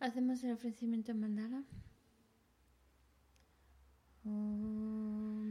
Hacemos el ofrecimiento en mandala. Om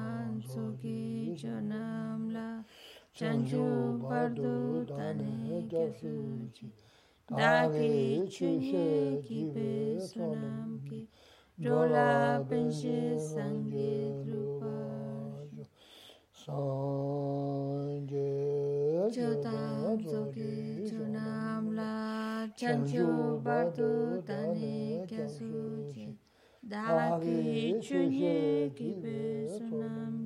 chanchu bardu tani kyasuchi, dake chunhe kibe sunamki, jola penshi sangye drupashu. Sangye chotam zoki chunam la, chanchu bardu tani kyasuchi, dake chunhe kibe sunamki,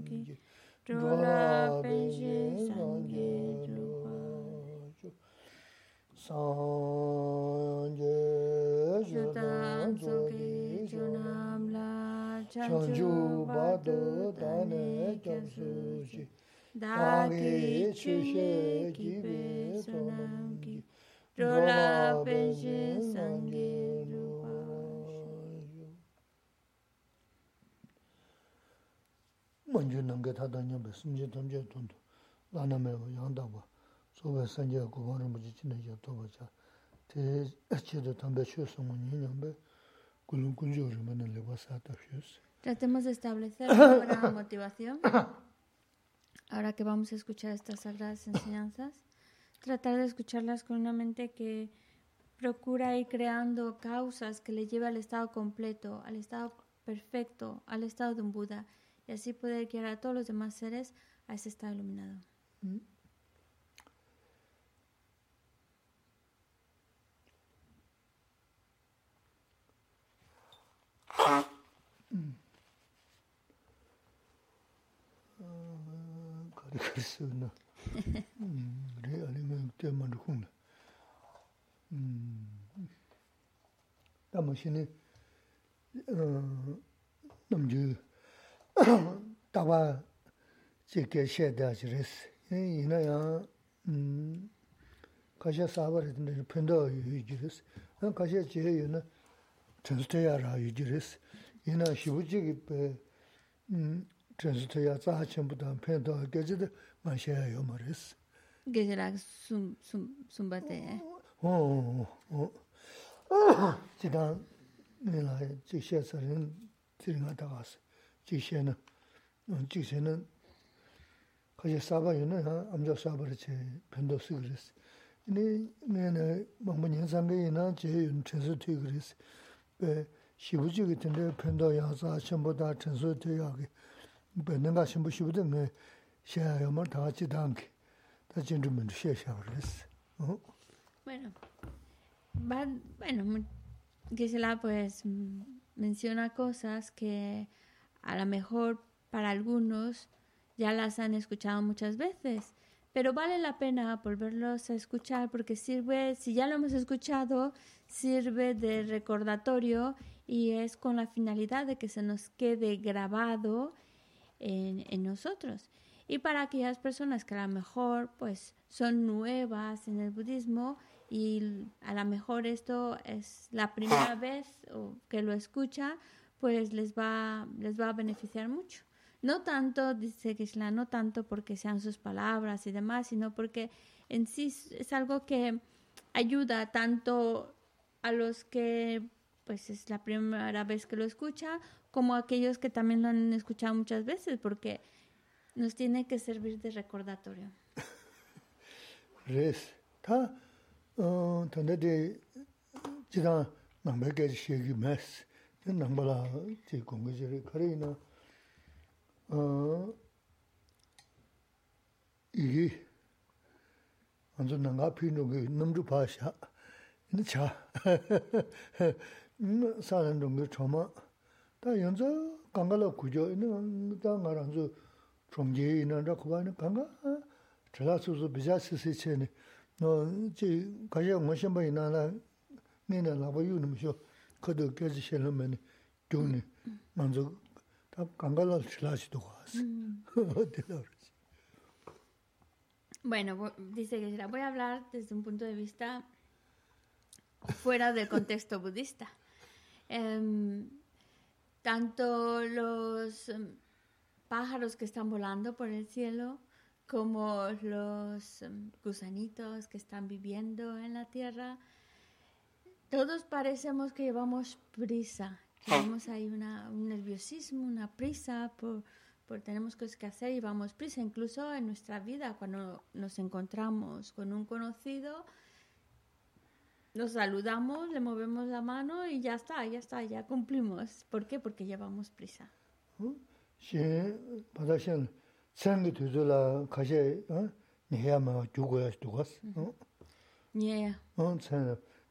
chanchu bado dane kyamsu chi dagi chushe kibe sonam ki rola penshin sangi 먼저 넘게 타다냐 무슨 던져 돈도 나나메고 양다고 소베 산제 고원을 뭐지 지내죠 또 보자 대 어찌도 담배 쉬었으면 이년배 Tratemos de establecer una buena motivación. Ahora que vamos a escuchar estas sagradas enseñanzas, tratar de escucharlas con una mente que procura ir creando causas que le lleve al estado completo, al estado perfecto, al estado de un Buda, y así poder guiar a todos los demás seres a ese estado iluminado. Mm. dāwa chīkya shēdā chirīs. Yīnā yā kāshā sāwa rītā pindā yu jirīs. Kāshā chīyā yu na transitaya rā yu jirīs. Yīnā shivu chīki pē transitaya tsaha chimbu dāng pindā gacī dā mā shēyā yu mā rīs. Gacī rā sumba tē. Hō, hō, hō. Chī dāng nilā chī shē sā rīn tī rīngā dāgās. 직시에는 직시에는 거기 사바에는 암자 사바를 제 변도스 그랬어. 이네 내내 뭔가 인상이나 제 윤체스 뒤 그랬어. 에 시부지 같은데 변도 야사 전부다 전수 되야게 변는가 신부 시부든 그 샤야만 다 같이 당기 다 진주면 샤샤 그랬어. 어? Bueno, van, bueno, que se la pues menciona cosas que a lo mejor para algunos ya las han escuchado muchas veces, pero vale la pena volverlos a escuchar porque sirve, si ya lo hemos escuchado, sirve de recordatorio y es con la finalidad de que se nos quede grabado en, nosotros. Y para aquellas personas que a lo mejor pues son nuevas en el budismo y a lo mejor esto es la primera vez que lo escucha, pues les va, les va a beneficiar mucho. No tanto, dice Gisela, no tanto porque sean sus palabras y demás, sino porque en sí es algo que ayuda tanto a los que pues es la primera vez que lo escucha como aquellos que también lo han escuchado muchas veces, porque nos tiene que servir de recordatorio. Res, mes, nāmbala tī gōnggā jirī kārī nā īgī anzu nāngā pī nōgī nāmdhū pāshā nā chā sāyā nōgī chōmā tā yanzu kāngā lā kujō tā ngā rānzu chōmgī nā rā kubā nā kāngā chālā sū sū bīchā sī sī chē nī. Nō chī kāshā ngōshēmbā yī nā nā nī nā lā bā yū nā mī shō. 너지 가야 무슨 뭐 있나나 내가 나와 유는 뭐 그도 계지 싫으면 돈이 먼저 다 강가로 슬라시도 가서 Bueno, dice que voy a hablar desde un punto de vista fuera del contexto budista. Eh, tanto los em, pájaros que están volando por el cielo como los em, gusanitos que están viviendo en la tierra, todos parecemos que llevamos prisa, tenemos ahí una, un nerviosismo, una prisa por, por tenemos cosas que hacer y vamos prisa, incluso en nuestra vida cuando nos encontramos con un conocido, nos saludamos, le movemos la mano y ya está, ya está, ya cumplimos. ¿Por qué? Porque llevamos prisa. Sí,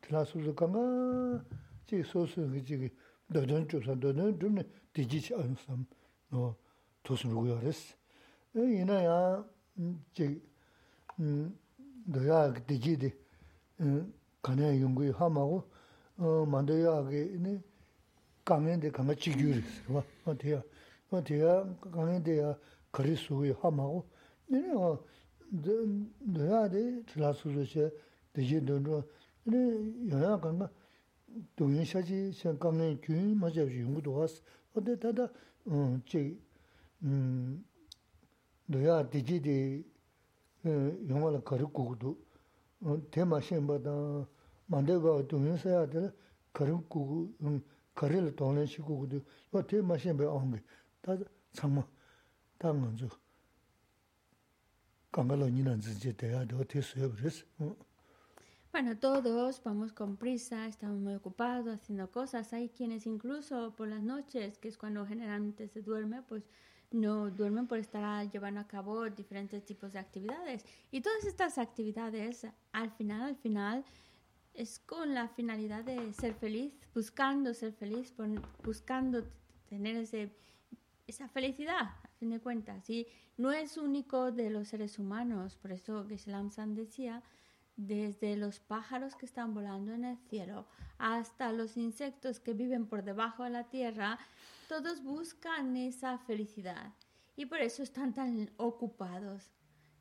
tila suzu kanga chi sosu ngi chigi dodan chusan dodan chumne diji chi ansam no tosun ruguyo res. E, ina ya chigi mm, doya diji di e, kanya yunguyo hamago e, mandoya agi kangen di kanga chigyo res. Wa tiya, wa tiya kangen di ya kari suguyo hamago ina ya doya di tila suzu che diji dodan 야게 네 강연데 강가 지규리 봐 어때요 어때요 강연데야 그리 수위 하마고 내가 어 너야데 틀라수르셔 대신도로 네 영화 강가 동영사지 생각하는 균 맞아 연구도 왔어 어때 다다 어제음 너야 디지디 영화를 가르고도 어 테마 시험보다 만들고 동영사야 될 가르고 음 거리를 도는 시고도 뭐 테마 시험에 온게 다 참마 다 먼저 강가로 니는 이제 돼야 돼 어떻게 그랬어 Bueno, todos vamos con prisa, estamos muy ocupados haciendo cosas. Hay quienes incluso por las noches, que es cuando generalmente se duerme, pues no duermen por estar llevando a cabo diferentes tipos de actividades. Y todas estas actividades, al final, al final, es con la finalidad de ser feliz, buscando ser feliz, buscando tener ese, esa felicidad, a fin de cuentas. Y no es único de los seres humanos, por eso Geshe San decía, desde los pájaros que están volando en el cielo hasta los insectos que viven por debajo de la tierra, todos buscan esa felicidad. Y por eso están tan ocupados,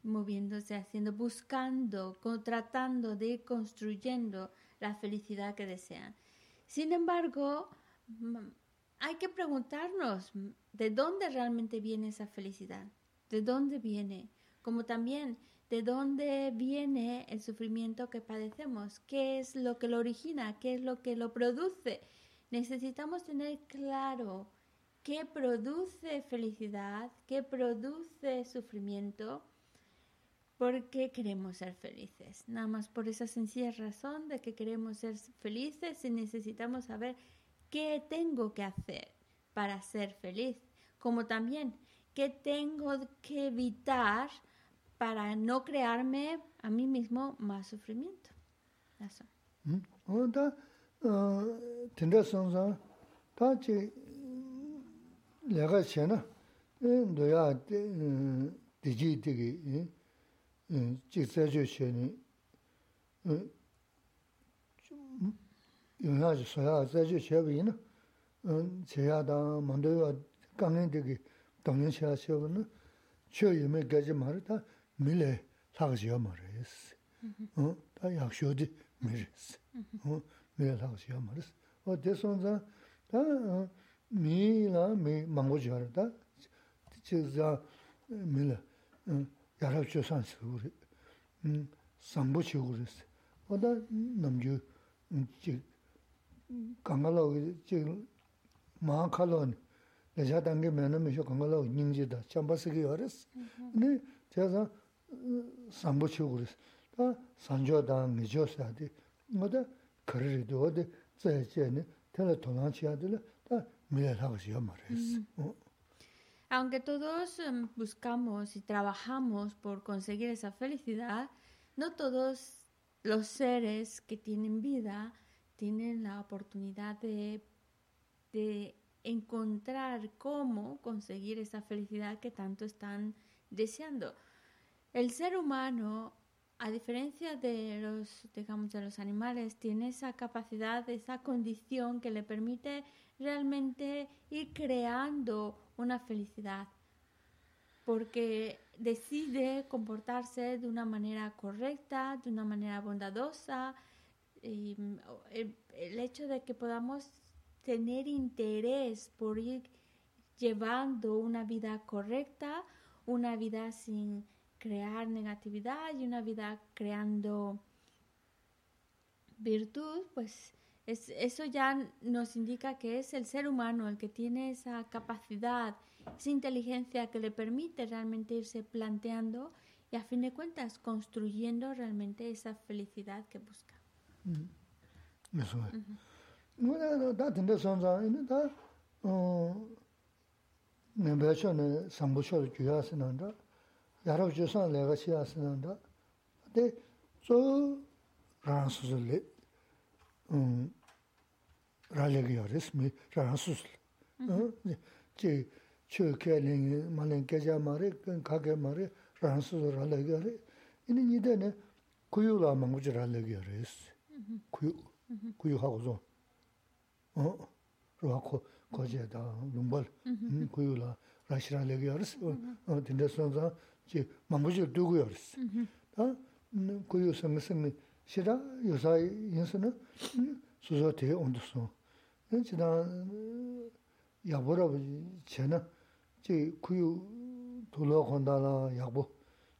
moviéndose, haciendo, buscando, tratando de construyendo la felicidad que desean. Sin embargo, hay que preguntarnos de dónde realmente viene esa felicidad, de dónde viene, como también de dónde viene el sufrimiento que padecemos, qué es lo que lo origina, qué es lo que lo produce. Necesitamos tener claro qué produce felicidad, qué produce sufrimiento, porque queremos ser felices. Nada más por esa sencilla razón de que queremos ser felices y necesitamos saber qué tengo que hacer para ser feliz, como también qué tengo que evitar para no crearme a mí mismo más sufrimiento. Eso. Hmm? Oh, Oda ah, tinda sonsa ta chi lega chena ndoya eh, eh, diji digi chik eh, sajo cheni yunha chi soya sajo chebi ina cheya da mandoya kangen digi dongen cheya chebi na chio yume gaji mara ta 들어 강행 되게 동행시야 쉐비나 최유매 가지 말다 밀레 사가지야 말했어 어다 약쇼디 밀었어 어 밀레 사가지야 말했어 어 대선자 다 mii la mii mangu chigara da, chig za mii la yarab cho san si uri, sambu chi uri si. Oda namju chig ganga lao chig maa ka lao ni, lecha dangi mena mi sho ganga lao nyingji da, chamba sigi yore si. Ni chig za sambu sanjo oda oda zaya Aunque todos buscamos y trabajamos por conseguir esa felicidad, no todos los seres que tienen vida tienen la oportunidad de, de encontrar cómo conseguir esa felicidad que tanto están deseando. El ser humano, a diferencia de los, digamos, de los animales, tiene esa capacidad, esa condición que le permite realmente ir creando una felicidad, porque decide comportarse de una manera correcta, de una manera bondadosa, y el, el hecho de que podamos tener interés por ir llevando una vida correcta, una vida sin crear negatividad y una vida creando virtud, pues es, eso ya nos indica que es el ser humano el que tiene esa capacidad, esa inteligencia que le permite realmente irse planteando y a fin de cuentas construyendo realmente esa felicidad que busca. Eso es. 야로 주선 내가 시야스는다 근데 저 란수슬레 음 라레기어스미 란수슬 응제 최케링 만엔 계좌 말에 그 가게 말에 란수슬 라레기어레 이니 니데네 구유라 망고지 라레기어레스 구유 구유하고 좀 어? 로하고 거제다 룸벌 구유라 라시라 레기어레스 어 딘데선자 이제 망고지 두고 열었어. 다 고요 생생 시다 요사 인스는 수소대 온도소. 진짜 야보라 제나 제 고요 돌아 건다나 야보.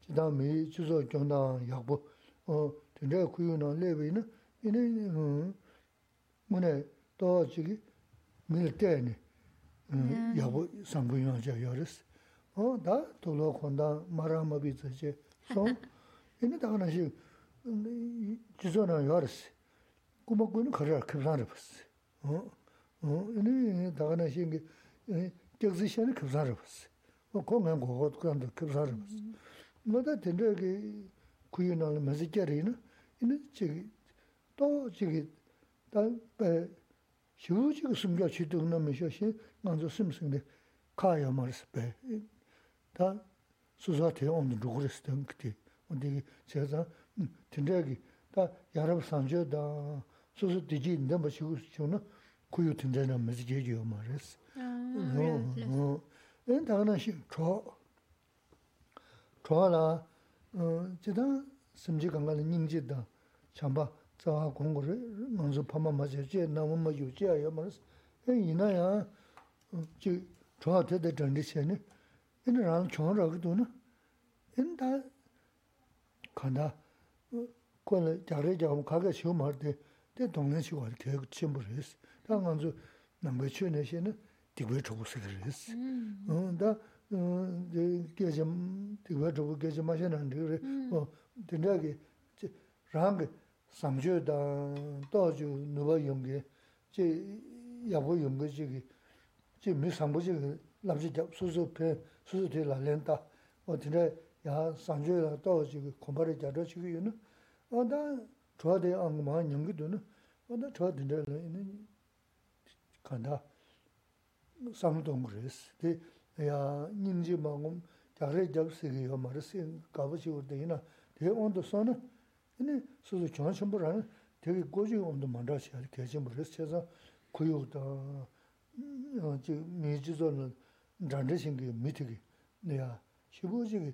진짜 미 주소 존다 야보. 어 근데 고요는 레베는 이네 뭐네 또 지기 밀 때네 야보 상부용 저 열었어. 어, 다 돌로 건다 마라마비 저제. 소 얘는 다 하나씩 지선은 열었어. 고모고는 거라 급산을 봤어. 어? 어, 얘는 다 하나씩 적지시는 급산을 봤어. 뭐 공연 그거 그런데 급산을 봤어. 뭐다 된다게 구윤을 맞이게리나 이는 저기 또 저기 다 시우지가 숨겨 치득 넘으셔시 먼저 숨승데 가야 말스 배 다 수사 대원 누구랬던 그때 근데 제가 된다기 다 여러 산저다 수수 되지 있는데 뭐 지고 저는 고유 된다는 말이 제기요 말했어. 어. 엔 당나시 저 저라 어 제가 심지 강가는 닝지다 잠바 자 공부를 먼저 파마 맞지 나무 뭐 유지야 말았어. 에 이나야 저 저한테 전리세는 yin rāng chōng rā kato na, yin tā kāndā kua la jāgā jāgā kā kā shio mār tē, tē tōng nā shio wā rā kēyā kut shimbō rēs. Tā ngā zu nāmbā chio nā shē na tīkwē chōgu sī kā rēs. Mm. Tā kēchā, tīkwē chōgu kēchā mā shē nā rē mm. rē, tēndā kē rāng kē sām chio dā, tō chio nubā yōng kē, chē yābō yōng kē chē kē, chē mī sām bō chē kē, lāb chē jāb sū sū pē, 은 첨부라는 되게 고지 온도 만들어서 계신 분들 해서 구역도 어 미지존은 잔대신 게 미티기 내가 시부지 여러 산조선 게 저다 소소소스 이나다 어 구역 같은 rāndrā shīngi mītīgi niyā shībū shīgi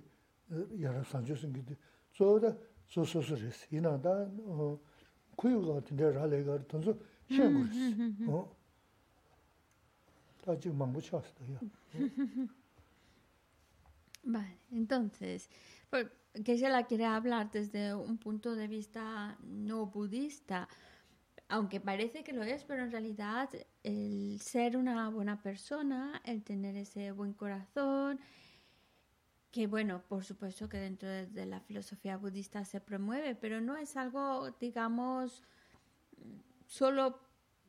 yārā sāngchū shīngi dī tsō dā Vale, entonces, que se la quiere hablar desde un punto de vista no budista, aunque parece que lo es, pero en realidad el ser una buena persona, el tener ese buen corazón, que bueno, por supuesto que dentro de, la filosofía budista se promueve, pero no es algo, digamos, solo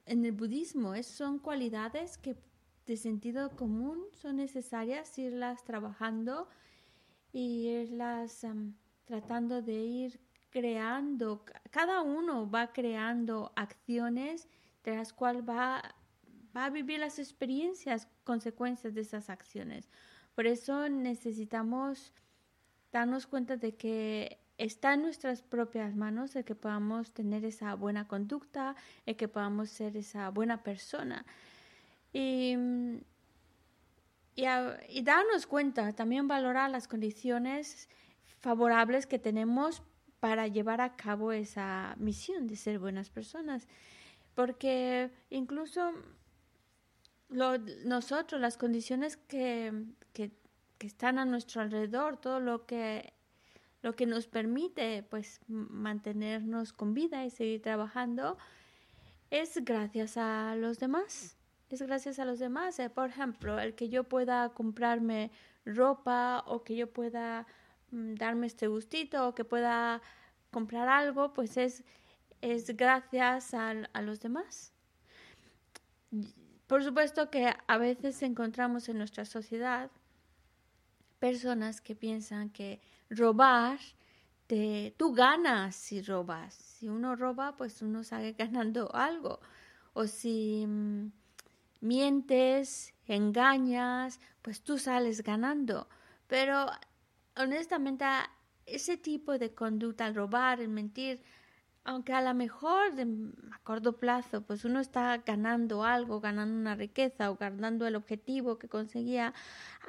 en el budismo, es, son cualidades que de sentido común son necesarias irlas trabajando y irlas tratando de ir creando, cada uno va creando acciones de las cuales va, va a vivir las experiencias, consecuencias de esas acciones. Por eso necesitamos darnos cuenta de que está en nuestras propias manos el que podamos tener esa buena conducta, el que podamos ser esa buena persona. Y y, a, y, darnos cuenta, también valorar las condiciones favorables que tenemos para llevar a cabo esa misión de ser buenas personas. Porque incluso nosotros, las condiciones que, que, que, están a nuestro alrededor, todo lo que, lo que nos permite pues, mantenernos con vida y seguir trabajando, es gracias a los demás es gracias a los demás. Eh, por ejemplo, el que yo pueda comprarme ropa o que yo pueda darme este gustito o que pueda comprar algo, pues es, es gracias a, a los demás. Por supuesto que a veces encontramos en nuestra sociedad personas que piensan que robar, te, tú ganas si robas. Si uno roba, pues uno sale ganando algo. O si mm, mientes, engañas, pues tú sales ganando. Pero honestamente ese tipo de conducta, el robar, el mentir, aunque a lo mejor a corto plazo, pues uno está ganando algo, ganando una riqueza o ganando el objetivo que conseguía,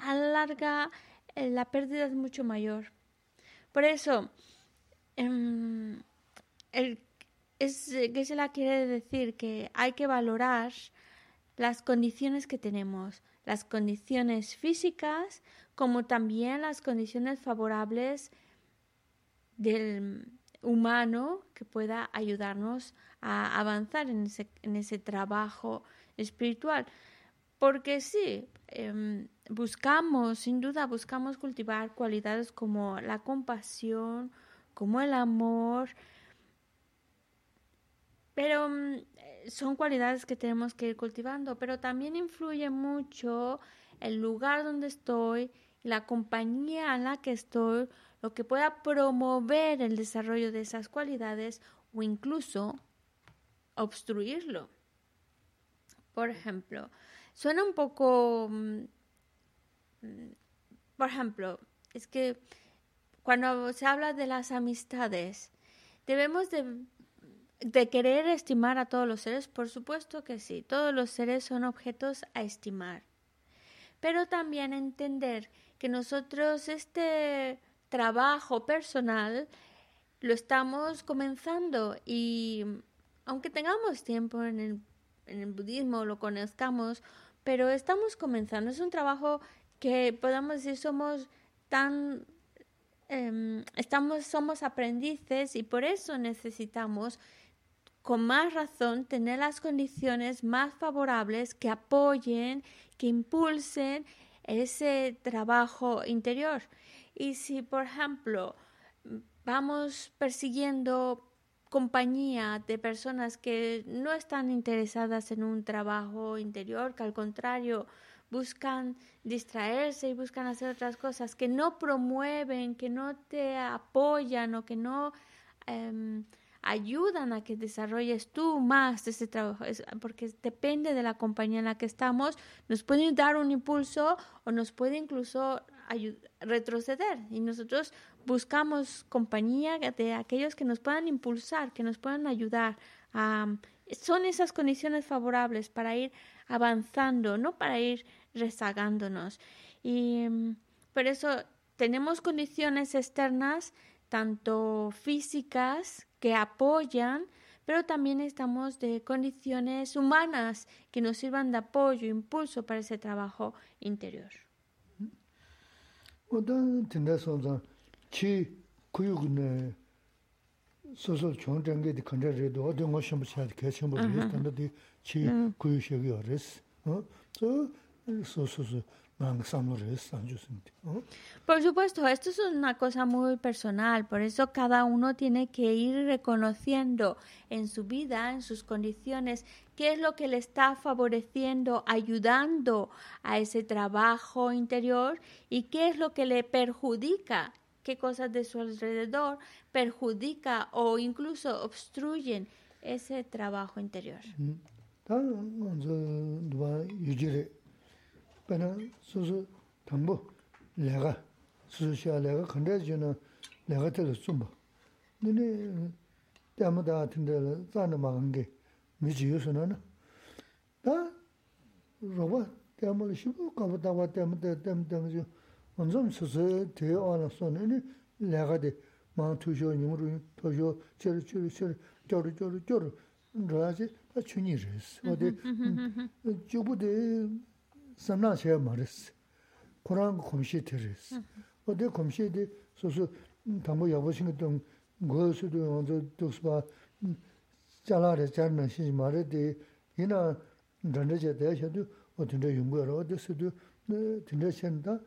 a la larga eh, la pérdida es mucho mayor. Por eso, el, es, la quiere decir que hay que valorar las condiciones que tenemos, las condiciones físicas como también las condiciones favorables del humano que pueda ayudarnos a avanzar en ese, en ese trabajo espiritual. Porque sí, em, buscamos, sin duda, buscamos cultivar cualidades como la compasión, como el amor, pero mm, son cualidades que tenemos que ir cultivando, pero también influye mucho el lugar donde estoy, la compañía en la que estoy, lo que pueda promover el desarrollo de esas cualidades o incluso obstruirlo. Por ejemplo, suena un poco, mm, por ejemplo, es que cuando se habla de las amistades, debemos de, de querer estimar a todos los seres, por supuesto que sí, todos los seres son objetos a estimar, pero también entender que nosotros este trabajo personal lo estamos comenzando y aunque tengamos tiempo en el, en el budismo, lo conozcamos, pero estamos comenzando. Es un trabajo que podemos decir somos tan em, estamos somos aprendices y por eso necesitamos con más razón tener las condiciones más favorables que apoyen, que impulsen ese trabajo interior. Y si, por ejemplo, vamos persiguiendo compañía de personas que no están interesadas en un trabajo interior, que al contrario buscan distraerse y buscan hacer otras cosas, que no promueven, que no te apoyan o que no em, ayudan a que desarrolles tú más ese trabajo, porque depende de la compañía en la que estamos, nos puede dar un impulso o nos puede incluso retroceder y nosotros buscamos compañía de aquellos que nos puedan impulsar, que nos puedan ayudar. son esas condiciones favorables para ir avanzando, no para ir rezagándonos. Y mm, por eso tenemos condiciones externas, tanto físicas, que apoyan, pero también estamos de condiciones humanas que nos sirvan de apoyo, impulso para ese trabajo interior. 어떤 Por supuesto, esto es una cosa muy personal, por eso cada uno tiene que ir reconociendo en su vida, en sus condiciones, qué es lo que le está favoreciendo, ayudando a ese trabajo interior y qué es lo que le perjudica, qué cosas de su alrededor perjudica o incluso obstruyen ese trabajo interior. bēnā sūsū tāmbū lēgā, sūsū shiā lēgā khandrā chī na lēgā tēlā sūmbā. Nīni dāma dā tīndā lā zāna mā gāngi mī chī yu sūna na. Dā rōba dāma lā shibū kāpa dāwa dāma dā dāma dāma chī wānzōm sūsū tē wā na sūna nīni lēgā dī mā tū shio, nyū rū, tō shio, chē rū, chē rū, chē rū, chō rū, chō rū, chō rū, rā chī tā chū nī rēs. Wā dī chū bū dī samna shaya maris, Kurang kumshi tiris. Ode kumshi di susu tambu yabu shingi tong goyo sudu yonzo duksba chalari charna shingi mari di ina danda che daya shadu o tinda yungu yara ode sudu tinda shenda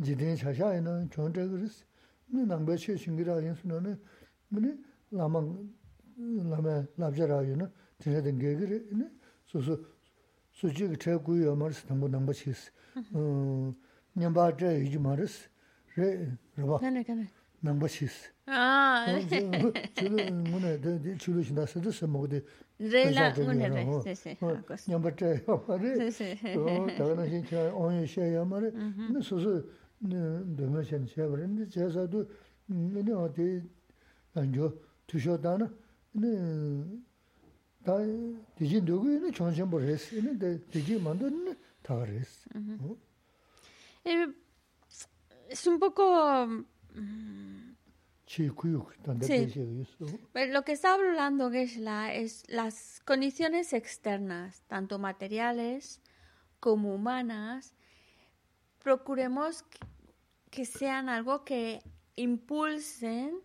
jidin shasha ina chontra kiris. Nangba che shingi ra yin suna ne mini lama labja ra yuna tinda dengi kiri susu 래 잘는 시지 말에디 이나 던데제 대셔도 어딘데 용거로 어디서도 네 신다 이제 지든 차샤에는 좋은데 그랬어 네 남배 최신기라 연수는 뭐네 라망 라마 랍자라요는 되는 게 그래 네 소소 수직 최고요 말스 담보 넘버 치스 어 nyamba zhe yu ji ma ris, re, rwa, nangba chis. Chulu, muna, chulu shinda sada sa mogde, nyamba zhe ya ma re, daga na xin kia onyo xe ya ma re, na su su, anjo, tushio dana, da diji ndugu ina chonshenpo res, ina diji mando ina taga res. Eh, es un poco... Sí. Pero lo que está hablando Geshe-la es las condiciones externas, tanto materiales como humanas. Procuremos que sean algo que impulsen,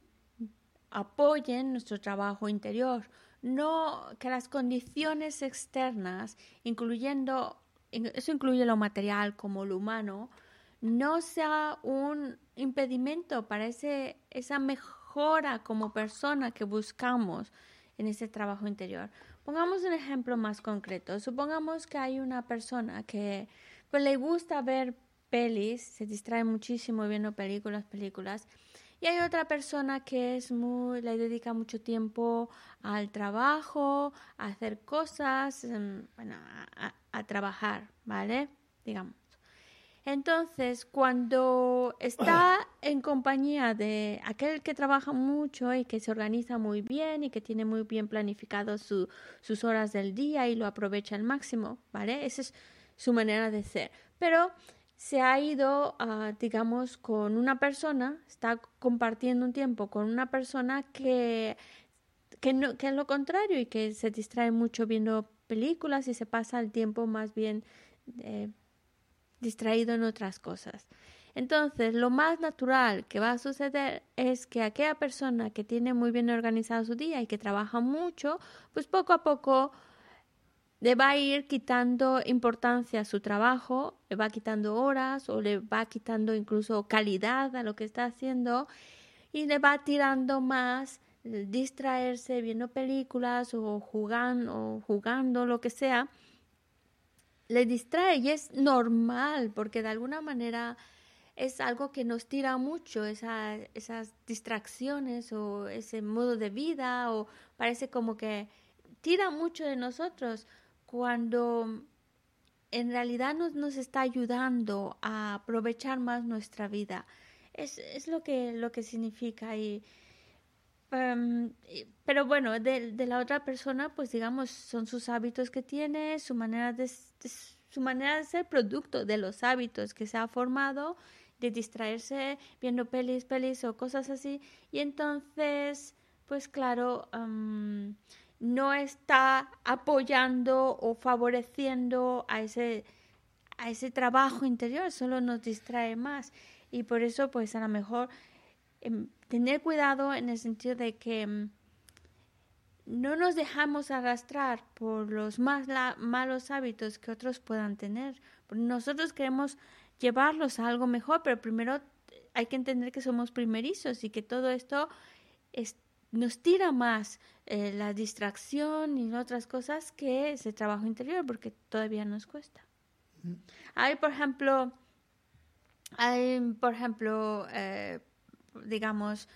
apoyen nuestro trabajo interior. No que las condiciones externas, incluyendo, in- eso incluye lo material como lo humano, no sea un impedimento para ese, esa mejora como persona que buscamos en ese trabajo interior. Pongamos un ejemplo más concreto. Supongamos que hay una persona que pues, le gusta ver pelis, se distrae muchísimo viendo películas, películas, y hay otra persona que es muy, le dedica mucho tiempo al trabajo, a hacer cosas, em, bueno, a, a- a trabajar, ¿vale? Digamos. Entonces, cuando está en compañía de aquel que trabaja mucho y que se organiza muy bien y que tiene muy bien planificado su- sus horas del día y lo aprovecha al máximo, ¿vale? Esa es su manera de ser. Pero se ha ido, digamos, con una persona, está compartiendo un tiempo con una persona que, que, no, que es lo contrario y que se distrae mucho viendo películas y se pasa el tiempo más bien eh, distraído en otras cosas. Entonces, lo más natural que va a suceder es que aquella persona que tiene muy bien organizado su día y que trabaja mucho, pues poco a poco le va a ir quitando importancia a su trabajo, le va quitando horas o le va quitando incluso calidad a lo que está haciendo y le va tirando más distraerse viendo películas o jugando, o jugando lo que sea. Le distrae y es normal porque de alguna manera es algo que nos tira mucho, esa- esas distracciones o ese modo de vida o parece como que tira mucho de nosotros cuando en realidad nos, nos está ayudando a aprovechar más nuestra vida. Es, es lo, que, lo que significa y, Em, y- pero bueno, de, de la otra persona, pues digamos, son sus hábitos que tiene, su manera de, de su manera de ser producto de los hábitos que se ha formado, de distraerse viendo pelis, pelis o cosas así. Y entonces, pues claro, em, no está apoyando o favoreciendo a ese, a ese trabajo interior, solo nos distrae más. Y por eso, pues a lo mejor em, tener cuidado en el sentido de que em, no nos dejamos arrastrar por los más la- malos hábitos que otros puedan tener. Nosotros queremos llevarlos a algo mejor, pero primero hay que entender que somos primerizos y que todo esto es- nos tira más eh, la distracción y otras cosas que ese trabajo interior, porque todavía nos cuesta. Hay, por ejemplo, hay, por ejemplo, eh, digamos,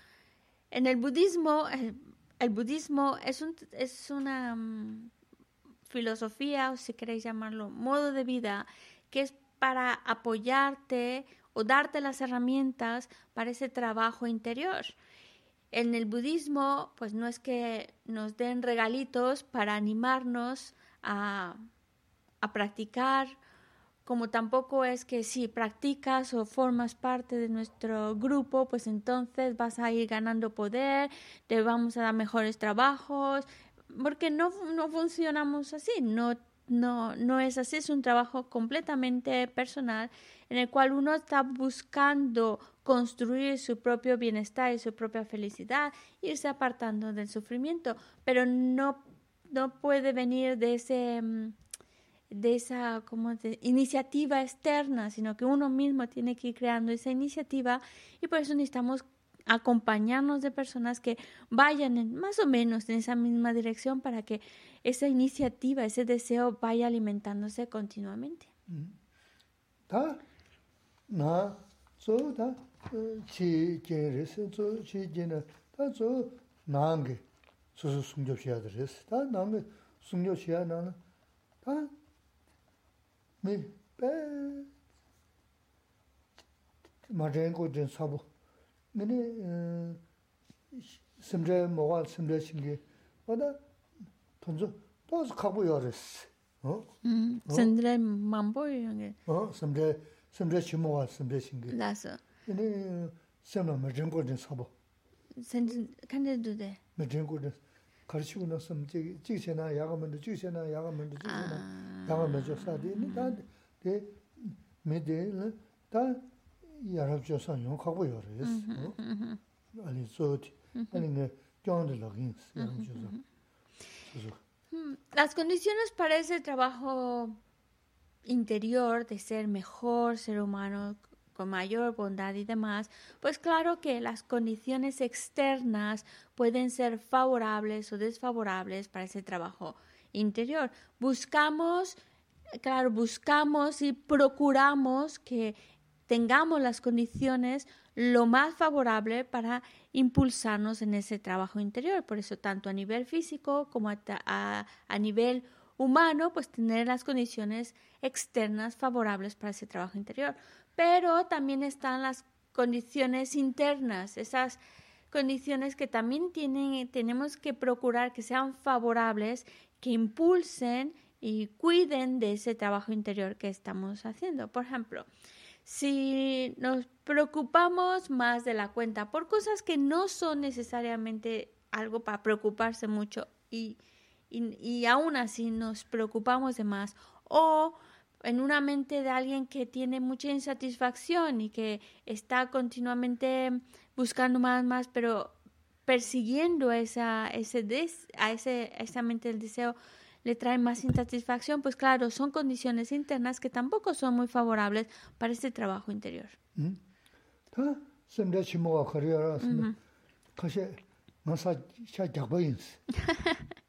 en el budismo, el, el budismo es, un, es una mm, filosofía, o si queréis llamarlo, modo de vida, que es para apoyarte o darte las herramientas para ese trabajo interior. En el budismo, pues no es que nos den regalitos para animarnos a, a practicar, como tampoco es que si practicas o formas parte de nuestro grupo, pues entonces vas a ir ganando poder, te vamos a dar mejores trabajos, porque no, no funcionamos así, no, no, no es así, es un trabajo completamente personal en el cual uno está buscando construir su propio bienestar y su propia felicidad, irse apartando del sufrimiento, pero no, no puede venir de ese mm, de esa de iniciativa externa, sino que uno mismo tiene que ir creando esa iniciativa y por eso necesitamos acompañarnos de personas que vayan más o menos en esa misma dirección para que esa iniciativa, ese deseo vaya alimentándose continuamente. 다, 미, 빼, 마젠고 된 사보. 근데, 심제 뭐가 심제 신기 어다 던져 또 가고 요랬어 어 Sendré mambo y 어 심제 심제 치모가 심제 신기 lazo. 네 semna me rinpo rin sabo, Kande dude. me rinpo rin karishiku na sam chigi xe na yaga mendo, chigi xe na yaga mendo, chigi xe na yaga mendo sa di, ni ta de me de ta yarab jo san yung kagwa yor es, ali zo di, ali nga kyang de lagin, yarab jo san. Hmm, Las condiciones para ese trabajo interior de ser mejor ser humano, con mayor bondad y demás, pues claro que las condiciones externas pueden ser favorables o desfavorables para ese trabajo interior. Buscamos, claro, buscamos y procuramos que tengamos las condiciones lo más favorable para impulsarnos en ese trabajo interior. Por eso, tanto a nivel físico como a, a, nivel humano, pues tener las condiciones externas favorables para ese trabajo interior pero también están las condiciones internas, esas condiciones que también tienen, tenemos que procurar que sean favorables, que impulsen y cuiden de ese trabajo interior que estamos haciendo. Por ejemplo, si nos preocupamos más de la cuenta por cosas que no son necesariamente algo para preocuparse mucho y, y, aún así nos preocupamos de más o en una mente de alguien que tiene mucha insatisfacción y que está continuamente buscando más, más, pero persiguiendo esa, ese des, a, ese, a esa mente del deseo le trae más insatisfacción, pues claro, son condiciones internas que tampoco son muy favorables para este trabajo interior. ¿Mm?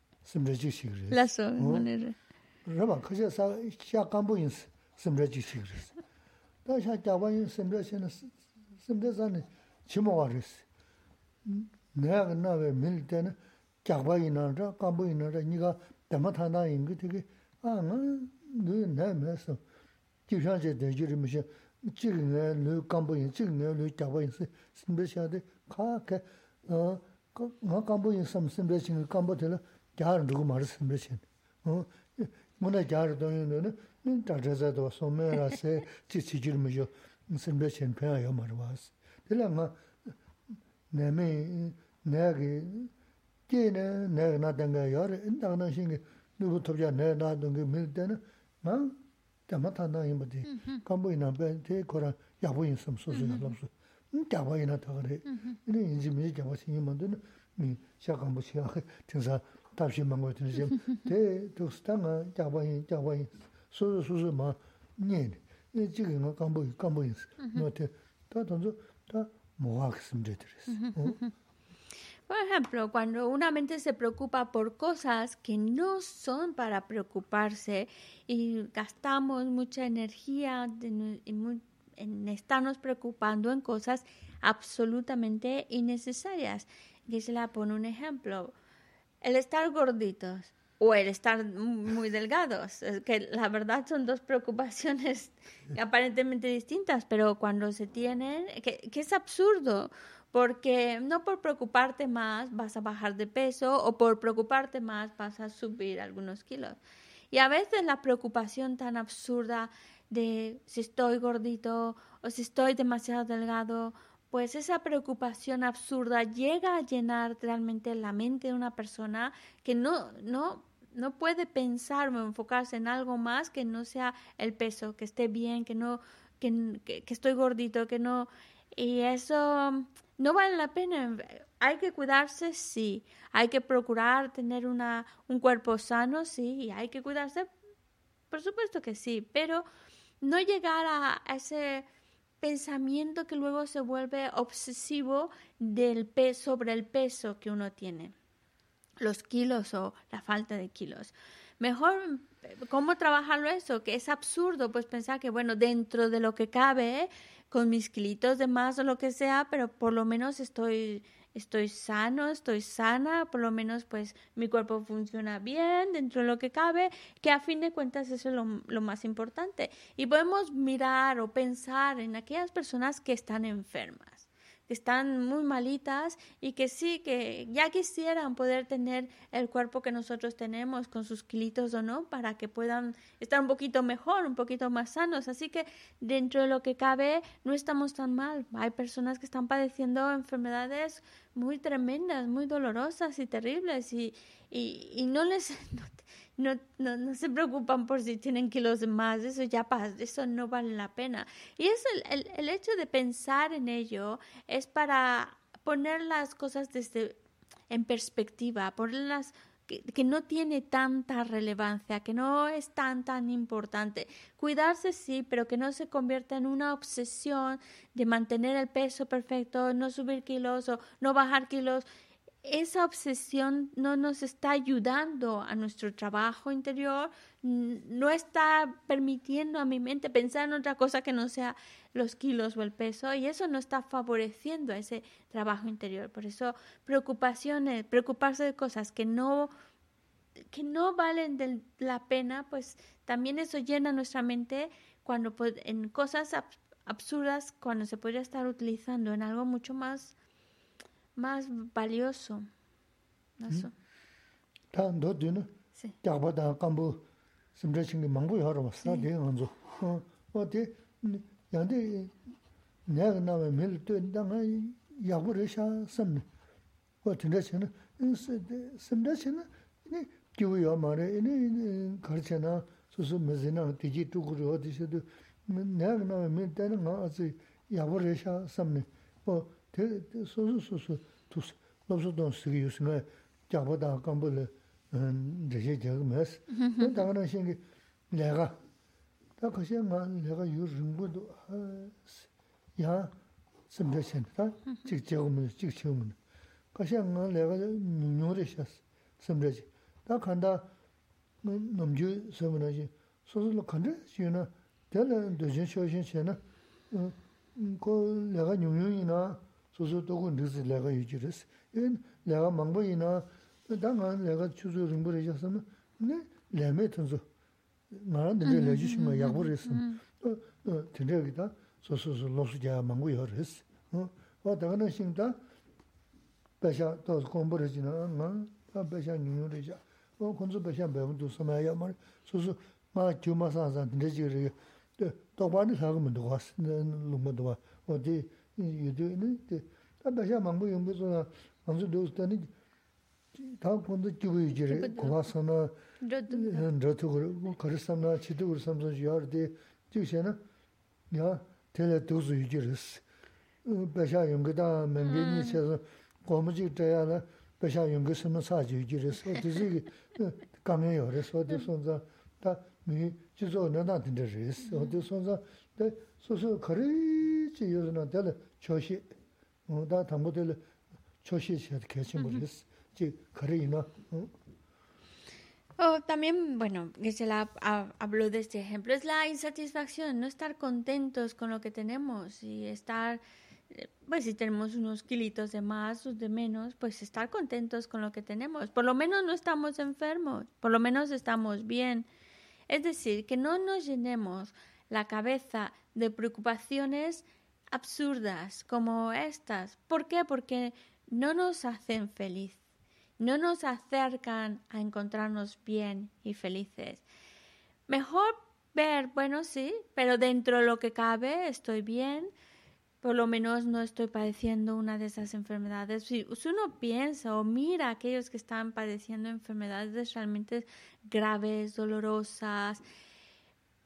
rāpa dāma tāndā yīngi tīki, ā ngā nū nā mē sō, jīshān chē dē jirī mē shē, jīg ngā nū kāmbu yīn, jīg ngā nū gyāba yīn sī, sīmbē shā dē, kā kā, ngā kāmbu yīn sām sīmbē shī ngā kāmbu tēlā gyār rūgu mā rā sīmbē shī. Ngā nā gyār dō yīn nū nū tā rā zā dō sō mē rā sē, jī chī jirī mē shō, sīmbē shī ngā pēyā yō mā rā wā sī. Tēlā ngā nā mē, nā nē kī, kē nē, nē kī nā tēngā yō rē, nā kā nā shīng kī, nū rū tōp chā nē nā dōngi mē tē nā, ngā, tā mā tā nā yī mā tē, kāmbō yī nā bē, tē kō rā, yā bō yī sōm sō sō yā lō sō, tā bā yī nā tā kā rē, nē yī jī mē yī kā bā shī yī mā tē nā, mī, shā kāmbō shī yā, tēng sā, 답시 망고 드지 대 독스타가 잡아이 잡아이 소소 소소 마 니. 이 지금 뭐 간보 간보 있어. 뭐때 다 던져 다 모학스면 되더랬어. Por ejemplo, cuando una mente se preocupa por cosas que no son para preocuparse y gastamos mucha energía en, en, en estarnos preocupando en cosas absolutamente innecesarias. Gisela pone un ejemplo el estar gorditos o el estar muy delgados, que la verdad son dos preocupaciones aparentemente distintas, pero cuando se tienen, que, que, es absurdo, porque no por preocuparte más vas a bajar de peso o por preocuparte más vas a subir algunos kilos. Y a veces la preocupación tan absurda de si estoy gordito o si estoy demasiado delgado pues esa preocupación absurda llega a llenar realmente la mente de una persona que no, no, no puede pensar o enfocarse en algo más que no sea el peso, que esté bien, que no, que, que, estoy gordito, que no. Y eso no vale la pena. Hay que cuidarse, sí. Hay que procurar tener una, un cuerpo sano, sí. Y hay que cuidarse, por supuesto que sí. Pero no llegar a ese pensamiento que luego se vuelve obsesivo del peso sobre el peso que uno tiene, los kilos o la falta de kilos. Mejor, ¿cómo trabajarlo eso? Que es absurdo, pues pensar que, bueno, dentro de lo que cabe, con mis kilitos de más o lo que sea, pero por lo menos estoy estoy sano, estoy sana, por lo menos pues mi cuerpo funciona bien dentro de lo que cabe, que a fin de cuentas eso es lo, lo, más importante. Y podemos mirar o pensar en aquellas personas que están enfermas, que están muy malitas y que sí, que ya quisieran poder tener el cuerpo que nosotros tenemos con sus kilitos o no, para que puedan estar un poquito mejor, un poquito más sanos. Así que dentro de lo que cabe no estamos tan mal. Hay personas que están padeciendo enfermedades muy tremendas, muy dolorosas y terribles y, y, no les... no, no, se preocupan por si tienen kilos más, eso ya pasa, eso no vale la pena. Y es el, el, el hecho de pensar en ello es para poner las cosas desde en perspectiva, ponerlas que, que, no tiene tanta relevancia, que no es tan tan importante. Cuidarse sí, pero que no se convierta en una obsesión de mantener el peso perfecto, no subir kilos o no bajar kilos esa obsesión no nos está ayudando a nuestro trabajo interior, no está permitiendo a mi mente pensar en otra cosa que no sea los kilos o el peso y eso no está favoreciendo ese trabajo interior. Por eso preocupaciones, preocuparse de cosas que no que no valen la pena, pues también eso llena nuestra mente cuando en cosas absurdas cuando se podría estar utilizando en algo mucho más más valioso. 나서. 다 너드는 야바다 간부 심제신기 망부 여러 봤어. 내 먼저. 어 어디 양데 내가 나와 밀도 당아 야부르샤 섬. 어 진짜는 인스 심제신은 이 기우여 말에 이 거쳐나 수수 메지나 되지 두고 어디서도 내가 나와 밀때는 뭐 아주 야부르샤 섬네. 뭐 그 소소소소 투스 넘소던 쓰기 요즘에 잡보다 간불 대제 제금스 당연한 신기 내가 다 그게 내가 유름부도 야 심대신다 직제금을 직체음은 그게 내가 눈으로 셨어 심대지 다 간다 넘주 서문하지 소소로 간데 지나 되는 되진 쇼신 그 내가 뉴뉴이나 도고 늦지 내가 유지르스 인 내가 망보이나 당한 내가 추조 링보를 해줬으면 네 레메 튼소 나는 내가 내주신 거 약보랬어 어 되게다 소소소 로스자 망고 여르스 어 와다가는 신다 배샤 또 공부를 지나 나 배샤 뉴르자 어 건조 배샤 배운도 서마야 말 소소 마 주마사산 되지리 또 많이 사고면 도 왔어 놈도 어디 yudu ini, ta dasha mangbo yungbo suna, mangso dosu tani, ta kondo jibu yujiri, kuwa sana, ratu kuru, kari samna, chidu kuru samsa yar di, jibu shena, ya, tele dosu yujiris. Basha yungbo da mengi ni mm. chesa, gomu jik chaya la, basha yungbo sama saji yujiris, o tizi kamyo yoris, o tizi sonza, ta mingi jizo nana tinda riz, o tizi sonza, ta 소소 거리지 요즘은 될 초시 뭐다 담보들 초시 시에 개체 모르겠어. 지 거리나 Oh, también, bueno, Gisela habló de este ejemplo, es la insatisfacción, no estar contentos con lo que tenemos y estar, eh, pues si tenemos unos kilitos de más o de menos, pues estar contentos con lo que tenemos. Por lo menos no estamos enfermos, por lo menos estamos bien. Es decir, que no nos llenemos la cabeza de preocupaciones absurdas como estas. ¿Por qué? Porque no nos hacen feliz, no nos acercan a encontrarnos bien y felices. Mejor ver, bueno, sí, pero dentro de lo que cabe estoy bien, por lo menos no estoy padeciendo una de esas enfermedades. Si uno piensa o mira a aquellos que están padeciendo enfermedades realmente graves, dolorosas,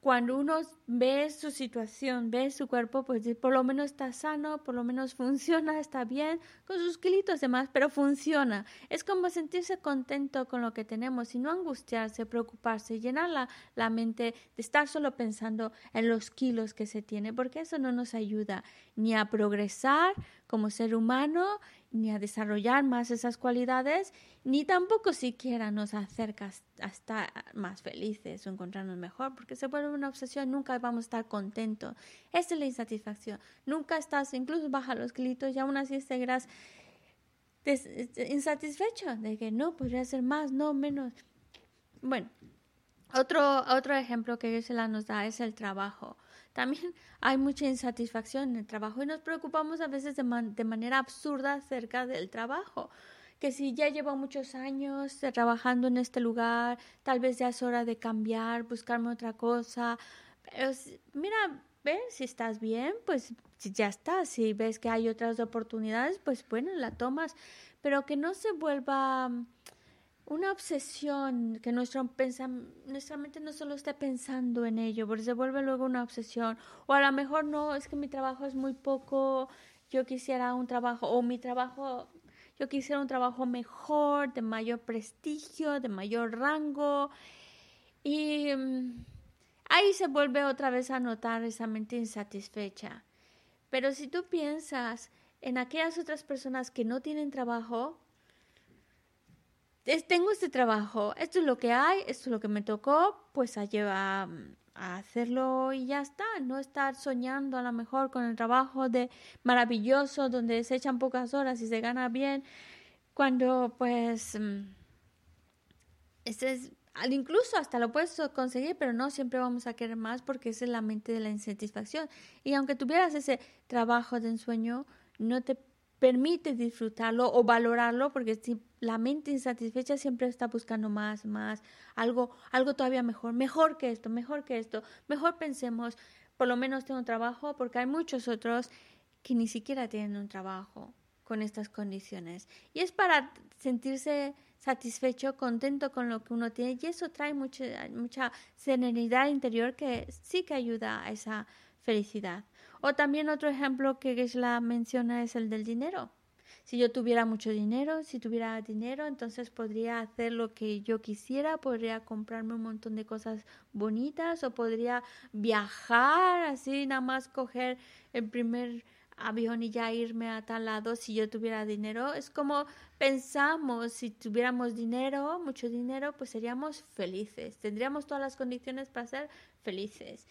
cuando uno ve su situación, ve su cuerpo, pues por lo menos está sano, por lo menos funciona, está bien, con sus kilitos demás, pero funciona. Es como sentirse contento con lo que tenemos y no angustiarse, preocuparse, llenar la, la mente de estar solo pensando en los kilos que se tiene, porque eso no nos ayuda ni a progresar como ser humano, ni a desarrollar más esas cualidades, ni tampoco siquiera nos acerca a estar más felices o encontrarnos mejor, porque se vuelve una obsesión, nunca vamos a estar contentos. Esa es la insatisfacción. Nunca estás, incluso baja los kilitos y aún así seguirás insatisfecho de que no, podría ser más, no menos. Bueno, otro, otro ejemplo que Gisela nos da es el trabajo. También hay mucha insatisfacción en el trabajo y nos preocupamos a veces de, de manera absurda acerca del trabajo que si ya llevo muchos años trabajando en este lugar, tal vez ya es hora de cambiar, buscarme otra cosa. Mira, ves si estás bien, pues ya estás. Si ves que hay otras oportunidades, pues bueno, la tomas. Pero que no se vuelva una obsesión, que nuestro nuestra mente no solo esté pensando en ello, porque se vuelve luego una obsesión. O a lo mejor no, es que mi trabajo es muy poco, yo quisiera un trabajo, o mi trabajo, yo quisiera un trabajo mejor, de mayor prestigio, de mayor rango. Y mm, ahí se vuelve otra vez a notar esa mente insatisfecha. Pero si tú piensas en aquellas otras personas que no tienen trabajo, tengo este trabajo, esto es lo que hay, esto es lo que me tocó, pues a, llevar, a hacerlo y ya está, no estar soñando a lo mejor con el trabajo de maravilloso donde se echan pocas horas y se gana bien, cuando pues mm, este es, incluso hasta lo puedes conseguir, pero no siempre vamos a querer más porque es la mente de la insatisfacción. Y aunque tuvieras ese trabajo de ensueño, no te permite disfrutarlo o valorarlo porque si la mente insatisfecha siempre está buscando más, más, algo, algo todavía mejor, mejor que esto, mejor que esto, mejor pensemos, por lo menos tengo un trabajo porque hay muchos otros que ni siquiera tienen un trabajo con estas condiciones y es para sentirse satisfecho, contento con lo que uno tiene y eso trae mucha, mucha serenidad interior que sí que ayuda a esa felicidad. O también otro ejemplo que Gesla menciona es el del dinero. Si yo tuviera mucho dinero, si tuviera dinero, entonces podría hacer lo que yo quisiera, podría comprarme un montón de cosas bonitas o podría viajar así, nada más coger el primer avión y ya irme a tal lado si yo tuviera dinero. Es como pensamos, si tuviéramos dinero, mucho dinero, pues seríamos felices, tendríamos todas las condiciones para ser felices.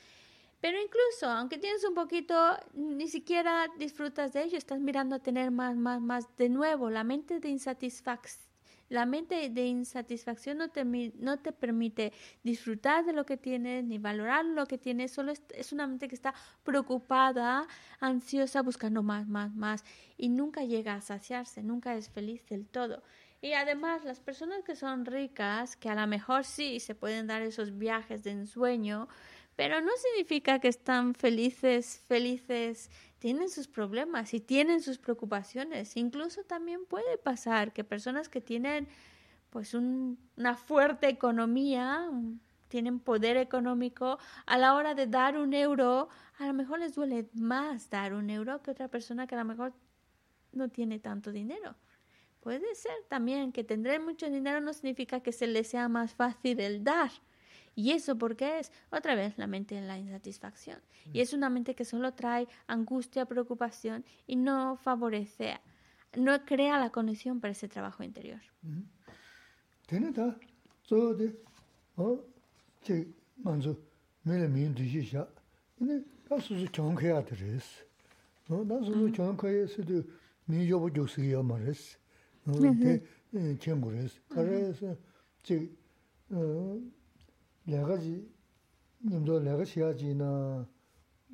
Pero incluso, aunque tienes un poquito, ni siquiera disfrutas de ello, estás mirando a tener más, más, más. De nuevo, la mente de insatisfacción. La mente de insatisfacción no te, no te permite disfrutar de lo que tienes ni valorar lo que tienes, solo es, es una mente que está preocupada, ansiosa, buscando más, más, más y nunca llega a saciarse, nunca es feliz del todo. Y además las personas que son ricas, que a lo mejor sí se pueden dar esos viajes de ensueño, pero no significa que están felices, felices, tienen sus problemas y tienen sus preocupaciones. Incluso también puede pasar que personas que tienen pues una fuerte economía, tienen poder económico, a la hora de dar un euro, a lo mejor les duele más dar un euro que otra persona que a lo mejor no tiene tanto dinero. Puede ser también que tendré mucho dinero no significa que se les sea más fácil el dar. ¿Y eso por qué es? Otra vez la mente de la insatisfacción. Y es una mente que solo trae angustia, preocupación y no favorece, no crea la conexión para ese trabajo interior. Tiene ta, so de, oh, che manzo, me le mi de ji xia. Ne, ta su su chong kya de res. No, ta su su chong kya se de mi yo bu ju si ya ma res. No, de chen gu res. Ka res, che, 내가 지 님도 내가 시야지나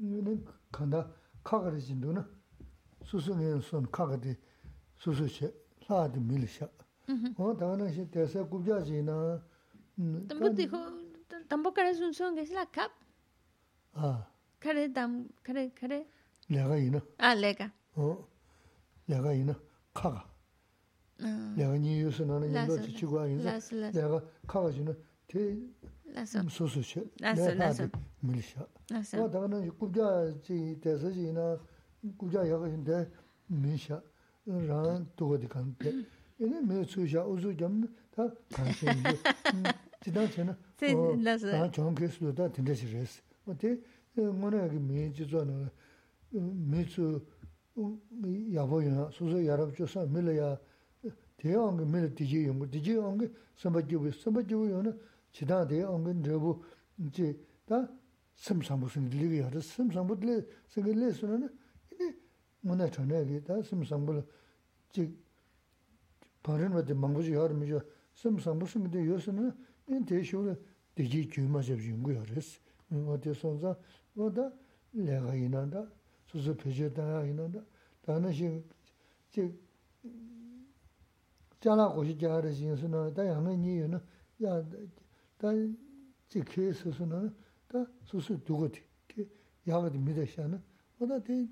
는 간다 카가리 진도나 수수는 손 카가디 수수체 라디 밀샤 어 다는 시 대세 구자지나 tampoco dijo tampoco eres un son que es la cap 아 kare dam kare kare 내가 이나 아 내가 어 내가 이나 카가 내가 니 유스나는 님도 지치고 아니서 내가 카가 지는 대 소소 셔. 나서 나서 밀샤. 나서. 어 다가는 국가 지 대서지나 국가 여가인데 밀샤. ran tuwa di kan pe. Ine me su sha uzu jam ta kan se yin. Jidang che na. Dan chong ke su da tinda si res. O te ngona yagi me ji zuwa na me su yabo yin su su yarab cho sa me la ya te angi me la di ji yung. Di ji angi samba jibu. Samba jibu yung na chidā dē āngā nirabū jī dā sīm chidang de ongen drebu chi da sim sambu sing dili ya da sim sambu dili sing le suna ne ini mona chone ge da sim sambu chi parin wa de mangbu ji har mi jo sim sambu sing de yo suna in de shu le de ji ju ma je jing gu ya res wa de son za wa da le ga ina da su su pe je da ina da da na shi chi jala go shi ja da sing suna da yang ne ni yo na ya 다 지케스스는 다 수수 두고티 야가디 미데샤는 뭐다 대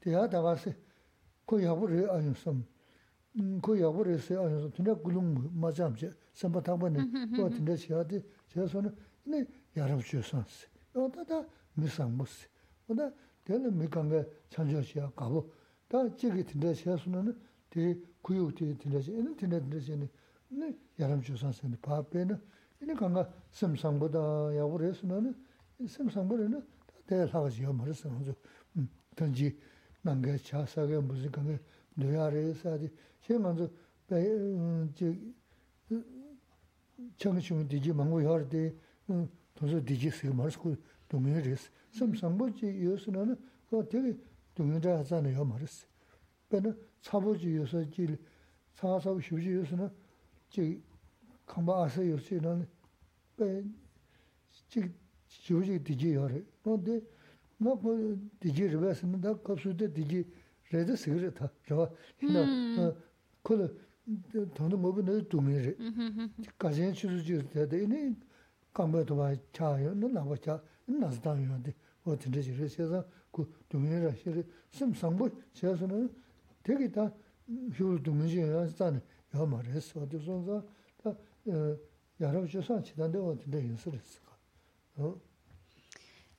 대야 다가세 그 야부를 아니었음 그 야부를 했어요 아니어서 근데 굴릉 맞아지 선바 타번에 뭐 근데 시야디 제가서는 네 야람 주셨어 어다다 미상 못세 뭐다 되는 미강에 찬조시야 가고 다 저기 근데 시야서는 대 구유티 들려지 얘는 들려지네 네 야람 주셨어 바베는 이네 강가 섬상보다 야부를 했으면은 섬상보다는 대야 사가지 말았어 먼저 던지 난게 차사게 무슨 강에 뇌아래 사디 제가 배 청춘 디지 망고 여르데 도서 디지 세 말스고 동의를 섬상보지 요스는 그 되게 동의자 하잖아요 말았어 배는 차보지 요소 질 사사고 휴지 요스는 지 kāmbā āsā yōsī rāni bē chīk chūshik dījī yōrī. Nō dē, nā kō dījī rīvā sīmi dā kāpsū dē dījī rēdā sīgirī tā rāvā. Nā kō lā tāndu mōbi nā dūmī rī. Kāshēn chūsū chūsū tā dā inī kāmbā tō chā yō, nā nā bā chā, nā sā tā yō dī. Wā tīndā chī rī, sē sā kō dūmī rā shī rī. Sīm sāngbō chā sō nā, tē kī tā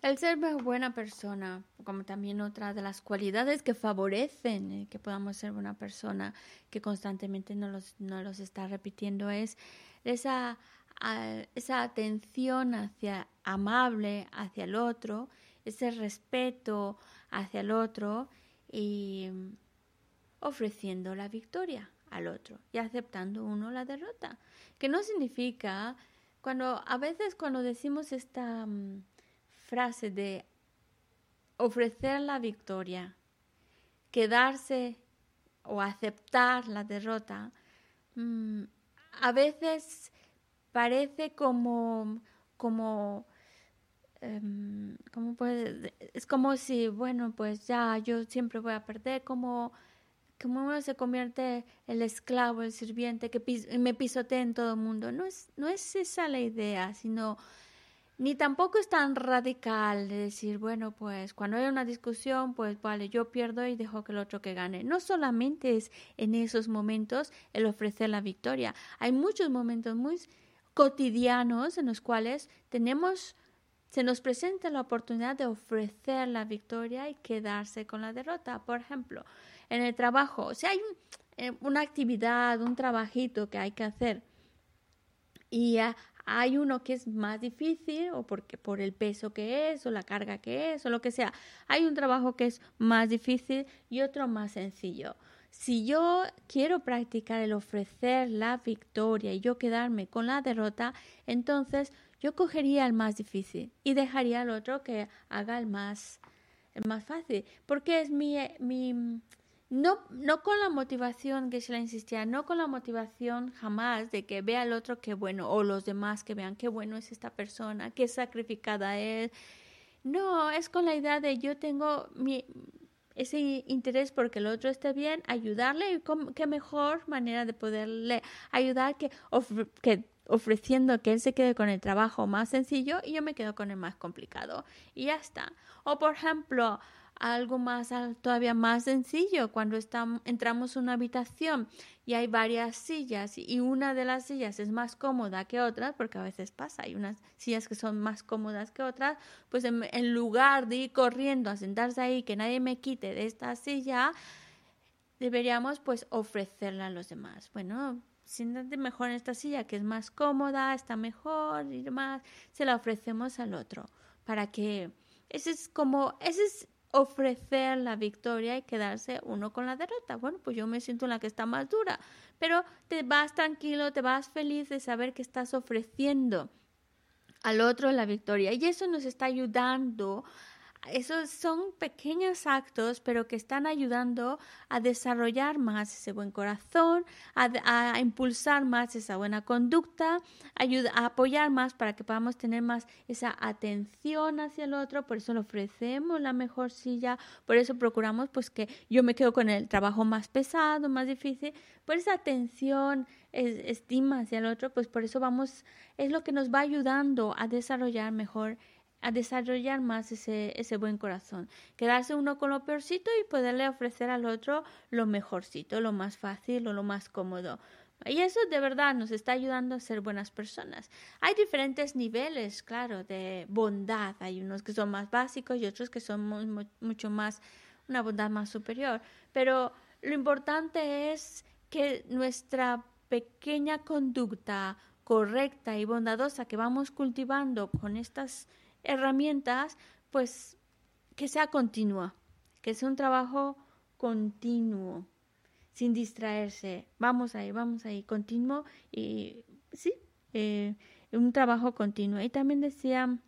El ser buena persona, como también otra de las cualidades que favorecen eh, que podamos ser buena persona, que constantemente nos los, los está repitiendo, es esa, esa atención hacia amable hacia el otro, ese respeto hacia el otro y ofreciendo la victoria al otro y aceptando uno la derrota. Que no significa, cuando a veces cuando decimos esta mm, frase de ofrecer la victoria, quedarse o aceptar la derrota, mm, a veces parece como, como, em, puede, es como si, bueno, pues ya yo siempre voy a perder, como, como uno se convierte el esclavo, el sirviente que me pisotea en todo el mundo. No es, no es esa la idea, sino ni tampoco es tan radical de decir, bueno, pues cuando hay una discusión, pues vale, yo pierdo y dejo que el otro que gane. No solamente es en esos momentos el ofrecer la victoria. Hay muchos momentos muy cotidianos en los cuales tenemos se nos presenta la oportunidad de ofrecer la victoria y quedarse con la derrota. Por ejemplo, en el trabajo, si hay eh, una actividad, un trabajito que hay que hacer y hay uno que es más difícil o porque por el peso que es o la carga que es o lo que sea. Hay un trabajo que es más difícil y otro más sencillo. Si yo quiero practicar el ofrecer la victoria y yo quedarme con la derrota, entonces yo cogería el más difícil y dejaría al otro que haga el más, el más fácil, porque es mi, mi no, no con la motivación que se le insistía, no con la motivación jamás de que vea al otro qué bueno, o los demás que vean qué bueno es esta persona, qué sacrificada es. No, es con la idea de yo tengo mi, ese interés porque el otro esté bien, ayudarle y qué mejor manera de poderle ayudar que, que ofreciendo que él se quede con el trabajo más sencillo y yo me quedo con el más complicado. Y ya está. O por ejemplo, algo más todavía más sencillo cuando estamos, entramos una habitación y hay varias sillas y una de las sillas es más cómoda que otras porque a veces pasa hay unas sillas que son más cómodas que otras pues en, lugar de ir corriendo a sentarse ahí que nadie me quite de esta silla deberíamos pues ofrecerla a los demás. Bueno siéntate mejor en esta silla que es más cómoda está mejor y demás se la ofrecemos al otro para que ese es como ese es ofrecer la victoria y quedarse uno con la derrota. Bueno, pues yo me siento en la que está más dura, pero te vas tranquilo, te vas feliz de saber que estás ofreciendo al otro la victoria y eso nos está ayudando esos son pequeños actos, pero que están ayudando a desarrollar más ese buen corazón, a, impulsar más esa buena conducta, ayuda, a apoyar más para que podamos tener más esa atención hacia el otro. Por eso le ofrecemos la mejor silla, por eso procuramos pues que yo me quedo con el trabajo más pesado, más difícil, por esa atención, estima hacia el otro, pues por eso vamos, es lo que nos va ayudando a desarrollar mejor a desarrollar más ese, ese buen corazón. Quedarse uno con lo peorcito y poderle ofrecer al otro lo mejorcito, lo más fácil o lo más cómodo. Y eso de verdad nos está ayudando a ser buenas personas. Hay diferentes niveles, claro, de bondad. Hay unos que son más básicos y otros que son mucho más, una bondad más superior. Pero lo importante es que nuestra pequeña conducta correcta y bondadosa que vamos cultivando con estas herramientas, pues que sea continua, que sea un trabajo continuo, sin distraerse. Vamos ahí, vamos ahí, continuo y sí, eh, un trabajo continuo. Y también decía,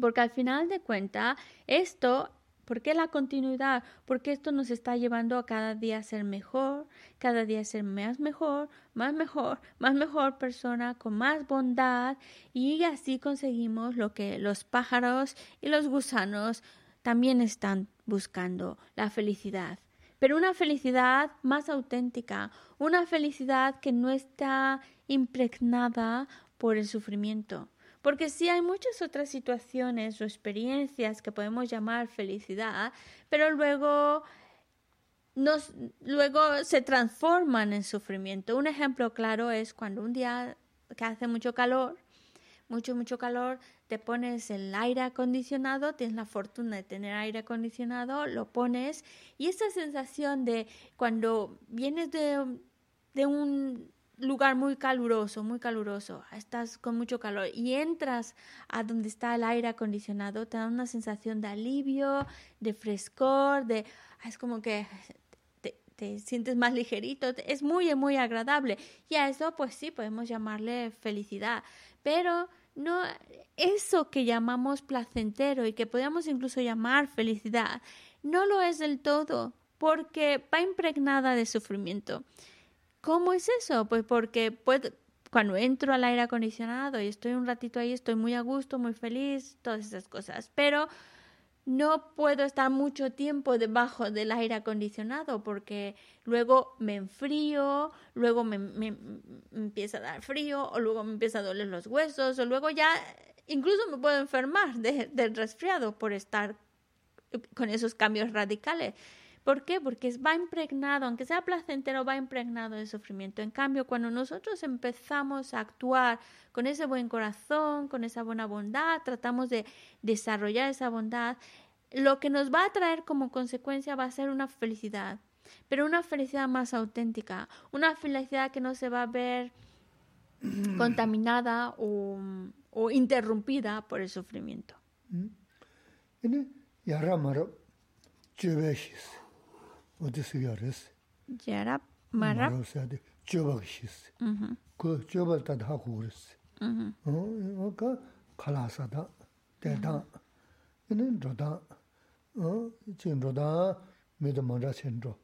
porque al final de cuentas, esto ¿Por qué la continuidad? Porque esto nos está llevando a cada día ser mejor, cada día ser más mejor, más mejor, más mejor persona, con más bondad y así conseguimos lo que los pájaros y los gusanos también están buscando, la felicidad. Pero una felicidad más auténtica, una felicidad que no está impregnada por el sufrimiento, porque sí hay muchas otras situaciones o experiencias que podemos llamar felicidad, pero luego nos, luego se transforman en sufrimiento. Un ejemplo claro es cuando un día que hace mucho calor, mucho, mucho calor, te pones el aire acondicionado, tienes la fortuna de tener aire acondicionado, lo pones y esa sensación de cuando vienes de, de un lugar muy caluroso, muy caluroso, estás con mucho calor y entras a donde está el aire acondicionado, te da una sensación de alivio, de frescor, de ah, es como que te, sientes más ligerito, es muy, muy agradable. Y a eso, pues sí, podemos llamarle felicidad, pero no eso que llamamos placentero y que podríamos incluso llamar felicidad, no lo es del todo, porque va impregnada de sufrimiento. ¿Cómo es eso? Pues porque cuando entro al aire acondicionado y estoy un ratito ahí, estoy muy a gusto, muy feliz, todas esas cosas. Pero no puedo estar mucho tiempo debajo del aire acondicionado porque luego me enfrío, luego me, empieza a dar frío o luego me empieza a doler los huesos o luego ya incluso me puedo enfermar del resfriado por estar con esos cambios radicales. ¿Por qué? Porque va impregnado, aunque sea placentero, va impregnado de sufrimiento. En cambio, cuando nosotros empezamos a actuar con ese buen corazón, con esa buena bondad, tratamos de desarrollar esa bondad, lo que nos va a traer como consecuencia va a ser una felicidad, pero una felicidad más auténtica, una felicidad que no se va a ver contaminada o, interrumpida por el sufrimiento. Mm. 어디서 열었어? 야라 마라. 말어서데 줘버기시스. 음. 그 줘버 다 하고 그랬어. 음. 어, 어가 칼라사다. 대다. 이는 저다. 어, 지금 저다. 메도 먼저 센도.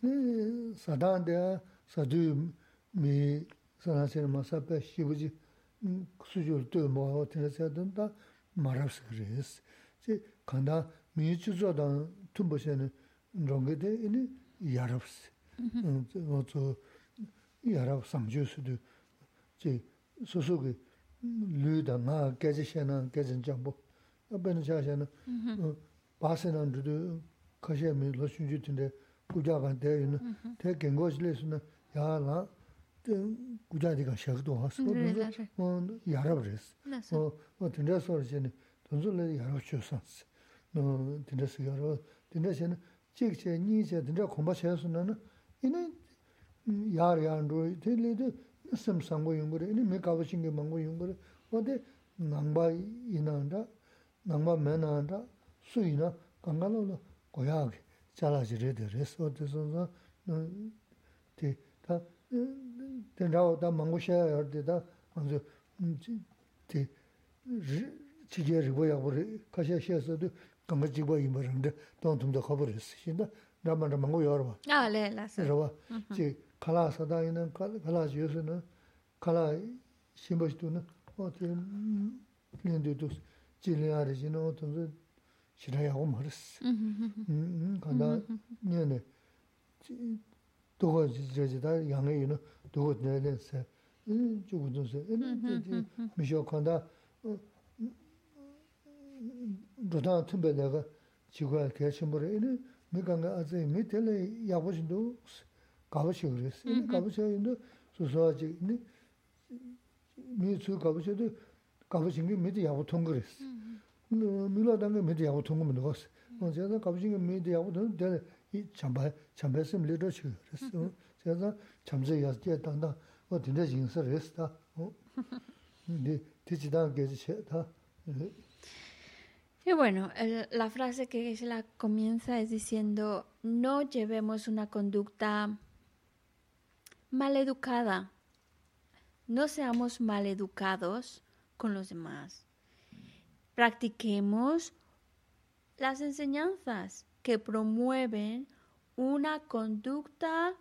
네, 사단데 사두 미 사나세는 마사페 시부지 수줄 또뭐 어떻게 해야 된다. 말할 그랬어. 제 간다 미주저다 tum보세는 rōngi dē inī yarabs, wā tsō yarab sāngchū sūdhū, chī sūsū kī lū dā ngā gāchī shēnā, gāchī jāmbō, bēnā chā shēnā, bāsē nā rūdhū kāshē mī lō shūnchū tīndē gujā kān dē yunā, tē gēngō chī lē sūnā yā lā gujā dī kān shēg tō hā sō, yarab rēs, wā tīndē sō rā shēnā, tōnsū lē yarab chū sāns, tīndē sī yarab, tīndē shēnā chik che, nyi che, dindra kumbha che su na ina mm, yar yar nro, te le de sim sangu yungu re, ina me kaba shingi mangu yungu re, wade nangba ina nda, nangba me na nda, su ina, kanga lo lo goya ki, chala chi re de re, so te son sa, te, ta, dindra o ta mangu she yar de ta, anzo, mm, te, chi je rigo yagu re, kasha she sa de, kama jikwa yinpa rangde tong tumda khabar isi. Shinda rama rama ngu yorwa. Ah, le, la sa. Rwa, mhm. chi kala sada ina, kala yosu na, kala shimba shitu na, o te mm, lindu dus, chi linyari jina o tumda shiraya u maris. Mhm, mhm, mm, mm, kanda nene, dugo jajida yanga ina, dugo nene se, jugu dunse, misho kanda, rūdāng tūmbē lēgā chīgwā kē shimbōrē, inī mī kāngā āzē mī tēlē yāgbō shindō gāba shīg rēs, inī gāba shīg inī sū sō āchī, inī mī sū gāba shīg dō gāba shīngi mī tē yāgbō tōng rēs, mī lā tāngā mī tē yāgbō tōng mī rōs, nō chē tā gāba shīngi mī tē yāgbō tōng tēlē chāmbā, chāmbā sīm lī rō shīg rēs, chē tā chāmbā yās tē tāng tā, wā tīndē jīng sā rēs tā, tē chī tā kē chī chē tā, Y bueno, la frase que Geshe-la comienza es diciendo, no llevemos una conducta maleducada, no seamos maleducados con los demás. Practiquemos las enseñanzas que promueven una conducta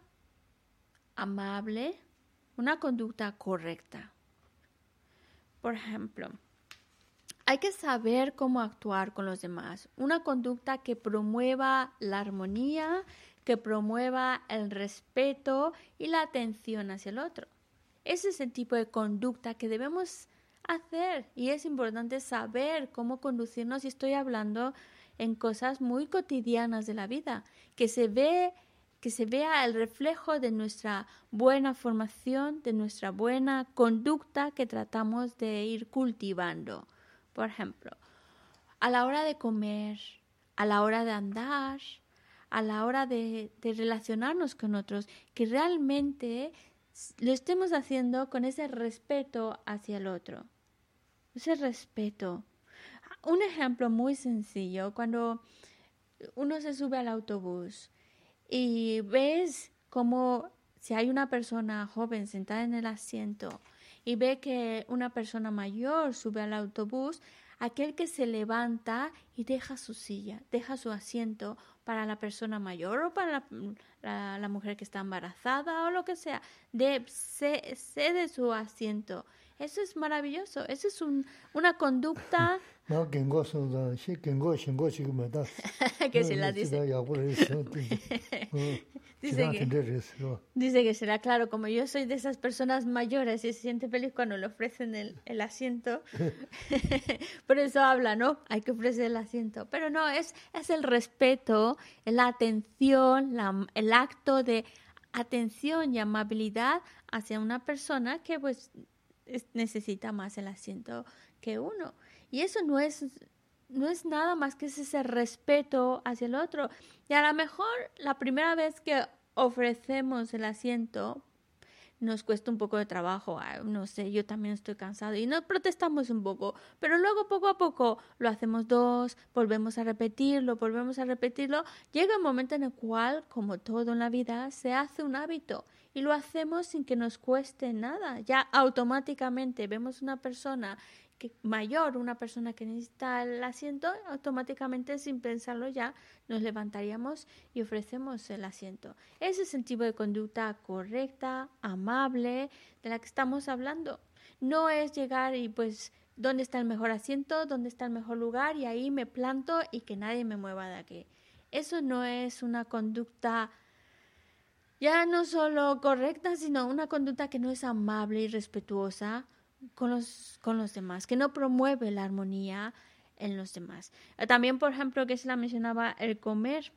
amable, una conducta correcta. Por ejemplo, hay que saber cómo actuar con los demás. Una conducta que promueva la armonía, que promueva el respeto y la atención hacia el otro. Ese es el tipo de conducta que debemos hacer y es importante saber cómo conducirnos y estoy hablando en cosas muy cotidianas de la vida, que se ve que se vea el reflejo de nuestra buena formación, de nuestra buena conducta que tratamos de ir cultivando. Por ejemplo, a la hora de comer, a la hora de andar, a la hora de, de relacionarnos con otros, que realmente lo estemos haciendo con ese respeto hacia el otro. Ese respeto. Un ejemplo muy sencillo, cuando uno se sube al autobús y ves como si hay una persona joven sentada en el asiento y ve que una persona mayor sube al autobús, aquel que se levanta y deja su silla, deja su asiento para la persona mayor o para la, la- la mujer que está embarazada o lo que sea, de, ce- cede su asiento. Eso es maravilloso, eso es un- una conducta que se la Chī dice. Dice que-. Dice será claro, como yo soy de esas personas mayores y se siente feliz cuando le ofrecen el, el asiento, por eso habla, ¿no? Hay que ofrecer el asiento. Pero no, es, es el respeto, la atención, la- el acto de atención y amabilidad hacia una persona que pues es- necesita más el asiento que uno. Y eso no es, no es nada más que ese respeto hacia el otro. Y a lo mejor la primera vez que ofrecemos el asiento nos cuesta un poco de trabajo, no sé, yo también estoy cansado y nos protestamos un poco, pero luego poco a poco lo hacemos dos, volvemos a repetirlo, volvemos a repetirlo, llega un momento en el cual, como todo en la vida, se hace un hábito y lo hacemos sin que nos cueste nada, ya automáticamente vemos una persona que mayor, una persona que necesita el asiento, automáticamente sin pensarlo ya nos levantaríamos y ofrecemos el asiento. Ese es el tipo de conducta correcta, amable, de la que estamos hablando. No es llegar y pues, ¿dónde está el mejor asiento? ¿Dónde está el mejor lugar? Y ahí me planto y que nadie me mueva de aquí. Eso no es una conducta ya no solo correcta, sino una conducta que no es amable y respetuosa con los, con los demás, que no promueve la armonía en los demás. Eh, También, por ejemplo, que se la mencionaba el comer.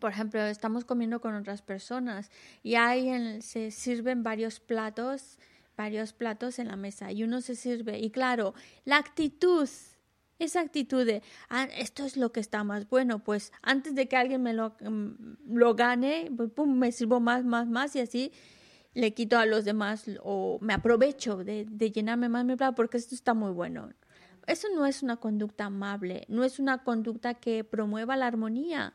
Por ejemplo, estamos comiendo con otras personas y ahí en- se sirven varios platos, varios platos en la mesa y uno se sirve. Y claro, la actitud, esa actitud de, "Ah, esto es lo que está más bueno, pues antes de que alguien me lo, mm, lo gane, pues, me sirvo más, más, más y así le quito a los demás o me aprovecho de, llenarme más mi plato porque esto está muy bueno. Eso no es una conducta amable, no es una conducta que promueva la armonía.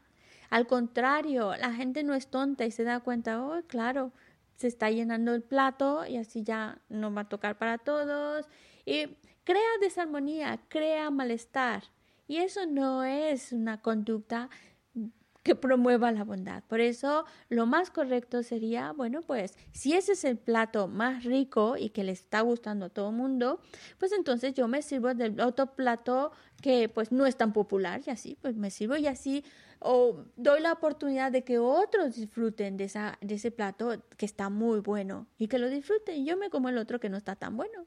Al contrario, la gente no es tonta y se da cuenta, oh, claro, se está llenando el plato y así ya no va a tocar para todos. Y crea desarmonía, crea malestar. Y eso no es una conducta que promueva la bondad. Por eso lo más correcto sería, bueno, pues si ese es el plato más rico y que le está gustando a todo el mundo, pues entonces yo me sirvo del otro plato que pues no es tan popular y así, pues me sirvo y así o doy la oportunidad de que otros disfruten de, esa, de ese plato que está muy bueno y que lo disfruten. Yo me como el otro que no está tan bueno.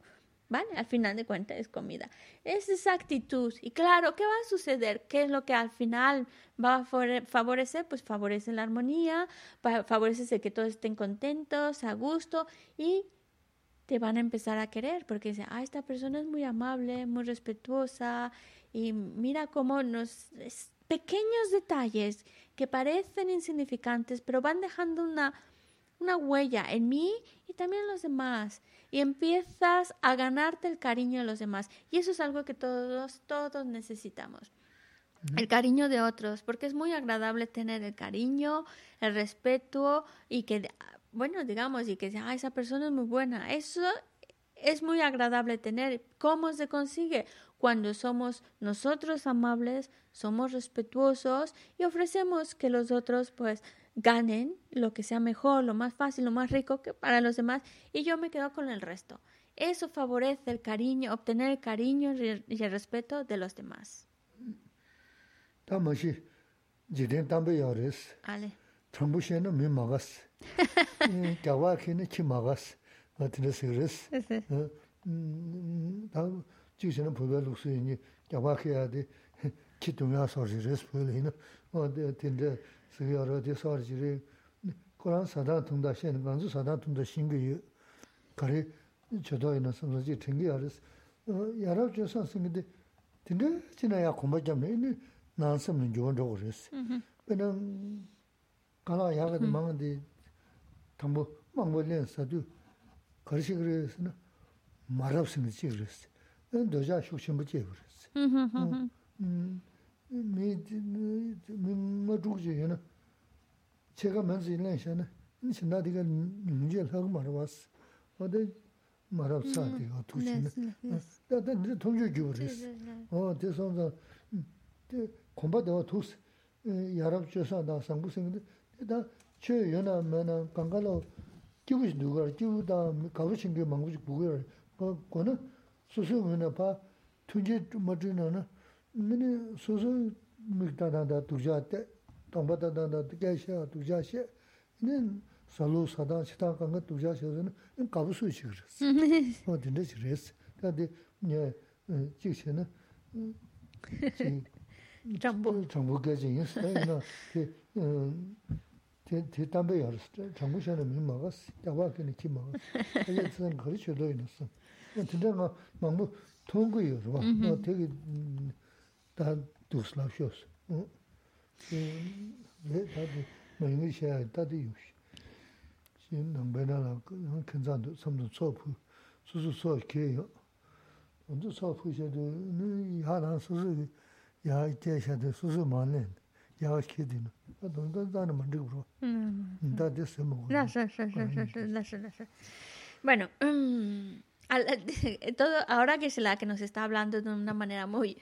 ¿Vale? Al final de cuentas es comida. Es esa actitud. Y claro, ¿qué va a suceder? ¿Qué es lo que al final va a favorecer? Pues favorece la armonía, favorece que todos estén contentos, a gusto y te van a empezar a querer porque dicen, ah, esta persona es muy amable, muy respetuosa y mira cómo nos... pequeños detalles que parecen insignificantes, pero van dejando una, una huella en mí y también en los demás y empiezas a ganarte el cariño de los demás. Y eso es algo que todos, todos necesitamos. El cariño de otros, porque es muy agradable tener el cariño, el respeto y que, bueno, digamos, y que ah, esa persona es muy buena. Eso es muy agradable tener. ¿Cómo se consigue? Cuando somos nosotros amables, somos respetuosos y ofrecemos que los otros, pues, ganen lo que sea mejor, lo más fácil, lo más rico que para los demás y yo me quedo con el resto. Eso favorece el cariño, obtener el cariño y el respeto de los demás. Ale. sīgī yā rā tī sār jī rī, Qurān sādān tūndā shēn, gānzu sādān tūndā shīngi yu, kārī chadā yu na samsā jī tīngi yā rīs, yā rā chū sān sīngi dī, tīngi jīnā yā kumbā jām rī, nī nān sīm nī yuwa rā gu rīs. Pēnā, kālā yā gā māngā dī, tāmbū māngbō lēn sādū, kārī shīg rī sī na, mārab sīngi jī rīs, dōjā shūk shīmbu jī rīs. mī chūk chī yinā, chē kā mēn sī yinā yinā yinā, yinā shindā tī kā nyung jī lhā kā mā rā wā sī, wā tā mā rā sā tī kā tūk chī yinā, tā tā nirī tōng chū gyū rī sī, wā tī sōng sā, tī khumbā tā wā tūk sī, yā rā chū sā tā sāng bū sī ngā tī, tā chē yinā mē nā kāng kā lō kī bū shī ndū kā rī, kī bū tā kā bū shī ngī māng bū shī bū kā rī, 거는 수수면에 봐 tunje madrina na mini soso mikta danda durja te tōngpa tā tā tā kaya xia dujā xia, nī sālū sādā chitā kāngā dujā xia zhā nī kāpu sui chī kira sī, o dindā chī rī sī, tā tī nyā jīg xia nā, chāngbū kaya jī yī sī, tā yī tī tāmbā yā rī sī, chāngbū xia nā mī mā gā sī, yā wā kī nī kī mā gā sī, tā yā tsā ngā rī chī rī nā sī, tindā ngā māngbū tōngu yī rī wā, tā kī tā dūs lā xio sī, 네 다들 많이 셔야 다들 요시 신 넘베나라 그 근자도 섬도 소프 수수 소 개요 먼저 소프 셔도 네 하나 수수 야 이때셔도 수수 많네 야 키디는 donde dan mandibro mm da de se mo la sa sa sa sa la sa la sa bueno um, al, todo ahora que es la que nos está hablando de una manera muy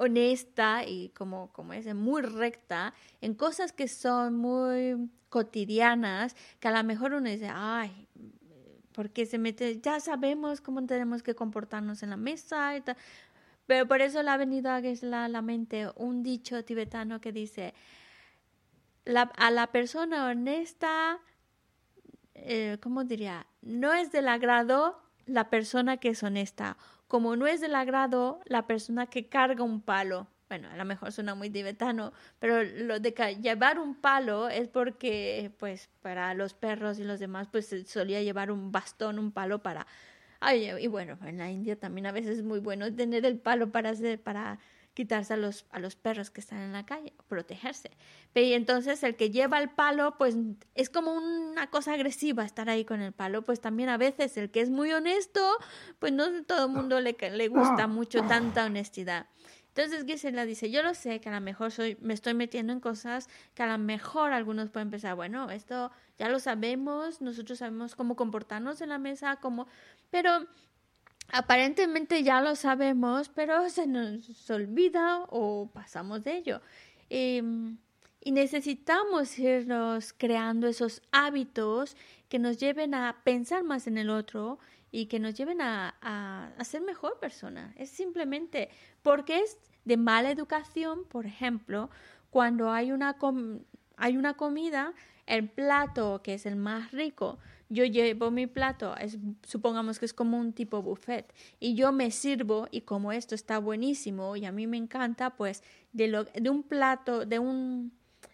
honesta y como, como es, muy recta en cosas que son muy cotidianas, que a lo mejor uno dice, ay, porque se mete, ya sabemos cómo tenemos que comportarnos en la mesa y tal. Pero por eso le ha venido a la, la mente un dicho tibetano que dice, a la persona honesta, eh, ¿cómo diría? No es del agrado la persona que es honesta como no es del agrado la persona que carga un palo. Bueno, a lo mejor suena muy tibetano, pero lo de llevar un palo es porque, pues, para los perros y los demás, pues solía llevar un bastón, un palo para... Ay, y bueno, en la India también a veces es muy bueno tener el palo para hacer, para quitarse a los, a los perros que están en la calle, protegerse. Y entonces el que lleva el palo, pues es como una cosa agresiva estar ahí con el palo, pues también a veces el que es muy honesto, pues no todo el mundo le, le gusta mucho tanta honestidad. Entonces Gisela dice, yo lo sé que a lo mejor soy, me estoy metiendo en cosas que a lo mejor algunos pueden pensar, bueno, esto ya lo sabemos, nosotros sabemos cómo comportarnos en la mesa, cómo, pero aparentemente ya lo sabemos, pero se nos olvida o pasamos de ello. Em, y necesitamos irnos creando esos hábitos que nos lleven a pensar más en el otro y que nos lleven a, a, ser mejor persona. Es simplemente porque es de mala educación, por ejemplo, cuando hay una, hay una comida, el plato que es el más rico yo llevo mi plato, es, supongamos que es como un tipo buffet, y yo me sirvo y como esto está buenísimo y a mí me encanta, pues de, lo, de un plato, de, un,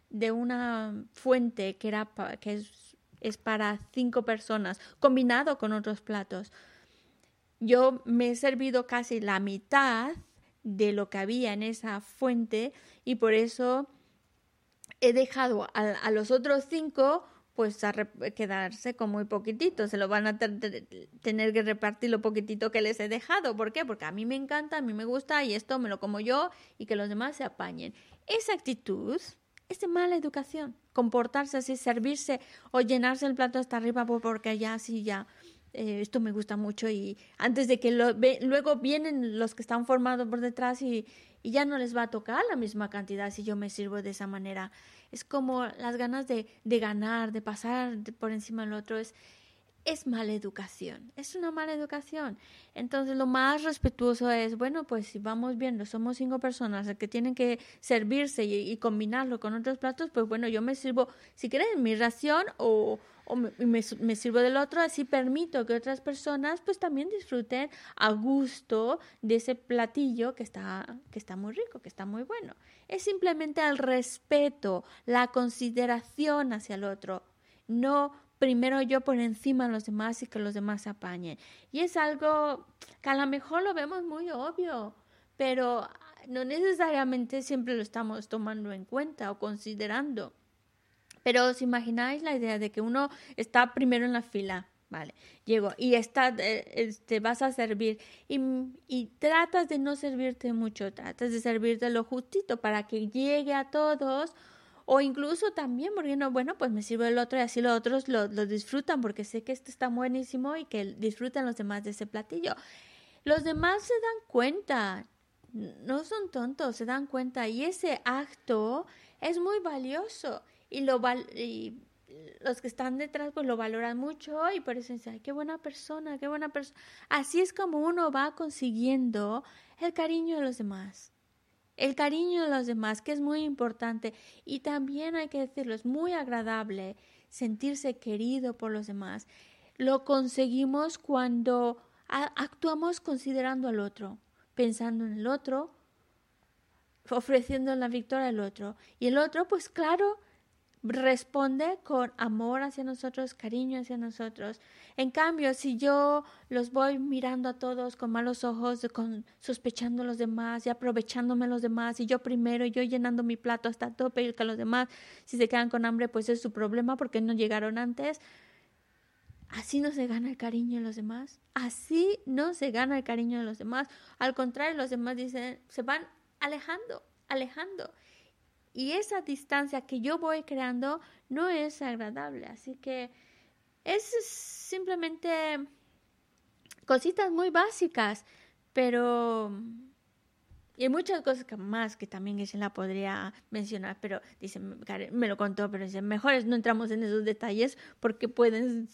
de una fuente que, era que es, es para cinco personas, combinado con otros platos, yo me he servido casi la mitad de lo que había en esa fuente y por eso he dejado a los otros cinco pues a quedarse con muy poquitito, se lo van a tener que repartir lo poquitito que les he dejado. ¿Por qué? Porque a mí me encanta, a mí me gusta y esto me lo como yo y que los demás se apañen. Esa actitud es de mala educación, comportarse así, servirse o llenarse el plato hasta arriba porque ya así ya eh, esto me gusta mucho y antes de que lo, luego vienen los que están formados por detrás y, y ya no les va a tocar la misma cantidad si yo me sirvo de esa manera es como las ganas de, ganar, de pasar por encima del otro, es, es mala educación, es una mala educación. Entonces lo más respetuoso es, bueno, pues si vamos viendo, somos cinco personas que tienen que servirse y, combinarlo con otros platos, pues bueno, yo me sirvo, si quieren, mi ración o, o me, sirvo del otro, así permito que otras personas pues también disfruten a gusto de ese platillo que está, que está muy rico, que está muy bueno. Es simplemente el respeto, la consideración hacia el otro, no primero yo por encima de los demás y que los demás apañen. Y es algo que a lo mejor lo vemos muy obvio, pero no necesariamente siempre lo estamos tomando en cuenta o considerando. Pero os imagináis la idea de que uno está primero en la fila, vale, llego y está, te este, vas a servir y, y tratas de no servirte mucho, tratas de servirte lo justito para que llegue a todos o incluso también, porque no, bueno, pues me sirve el otro y así los otros lo, lo disfrutan porque sé que este está buenísimo y que disfrutan los demás de ese platillo. Los demás se dan cuenta, no son tontos, se dan cuenta y ese acto es muy valioso y lo y los que están detrás pues lo valoran mucho y por eso dicen, ay, qué buena persona, qué buena persona. Así es como uno va consiguiendo el cariño de los demás el cariño de los demás, que es muy importante. Y también hay que decirlo, es muy agradable sentirse querido por los demás. Lo conseguimos cuando actuamos considerando al otro, pensando en el otro, ofreciendo la victoria al otro. Y el otro, pues claro, responde con amor hacia nosotros, cariño hacia nosotros. En cambio, si yo los voy mirando a todos con malos ojos, con sospechando a los demás y aprovechándome a los demás, y yo primero, y yo llenando mi plato hasta tope y que los demás, si se quedan con hambre, pues es su problema porque no llegaron antes. Así no se gana el cariño de los demás. Así no se gana el cariño de los demás. Al contrario, los demás dicen, se van alejando, alejando y esa distancia que yo voy creando no es agradable. Así que es simplemente cositas muy básicas, pero y hay muchas cosas más que también se la podría mencionar, pero dice, me lo contó, pero dice, mejor no entramos en esos detalles porque pueden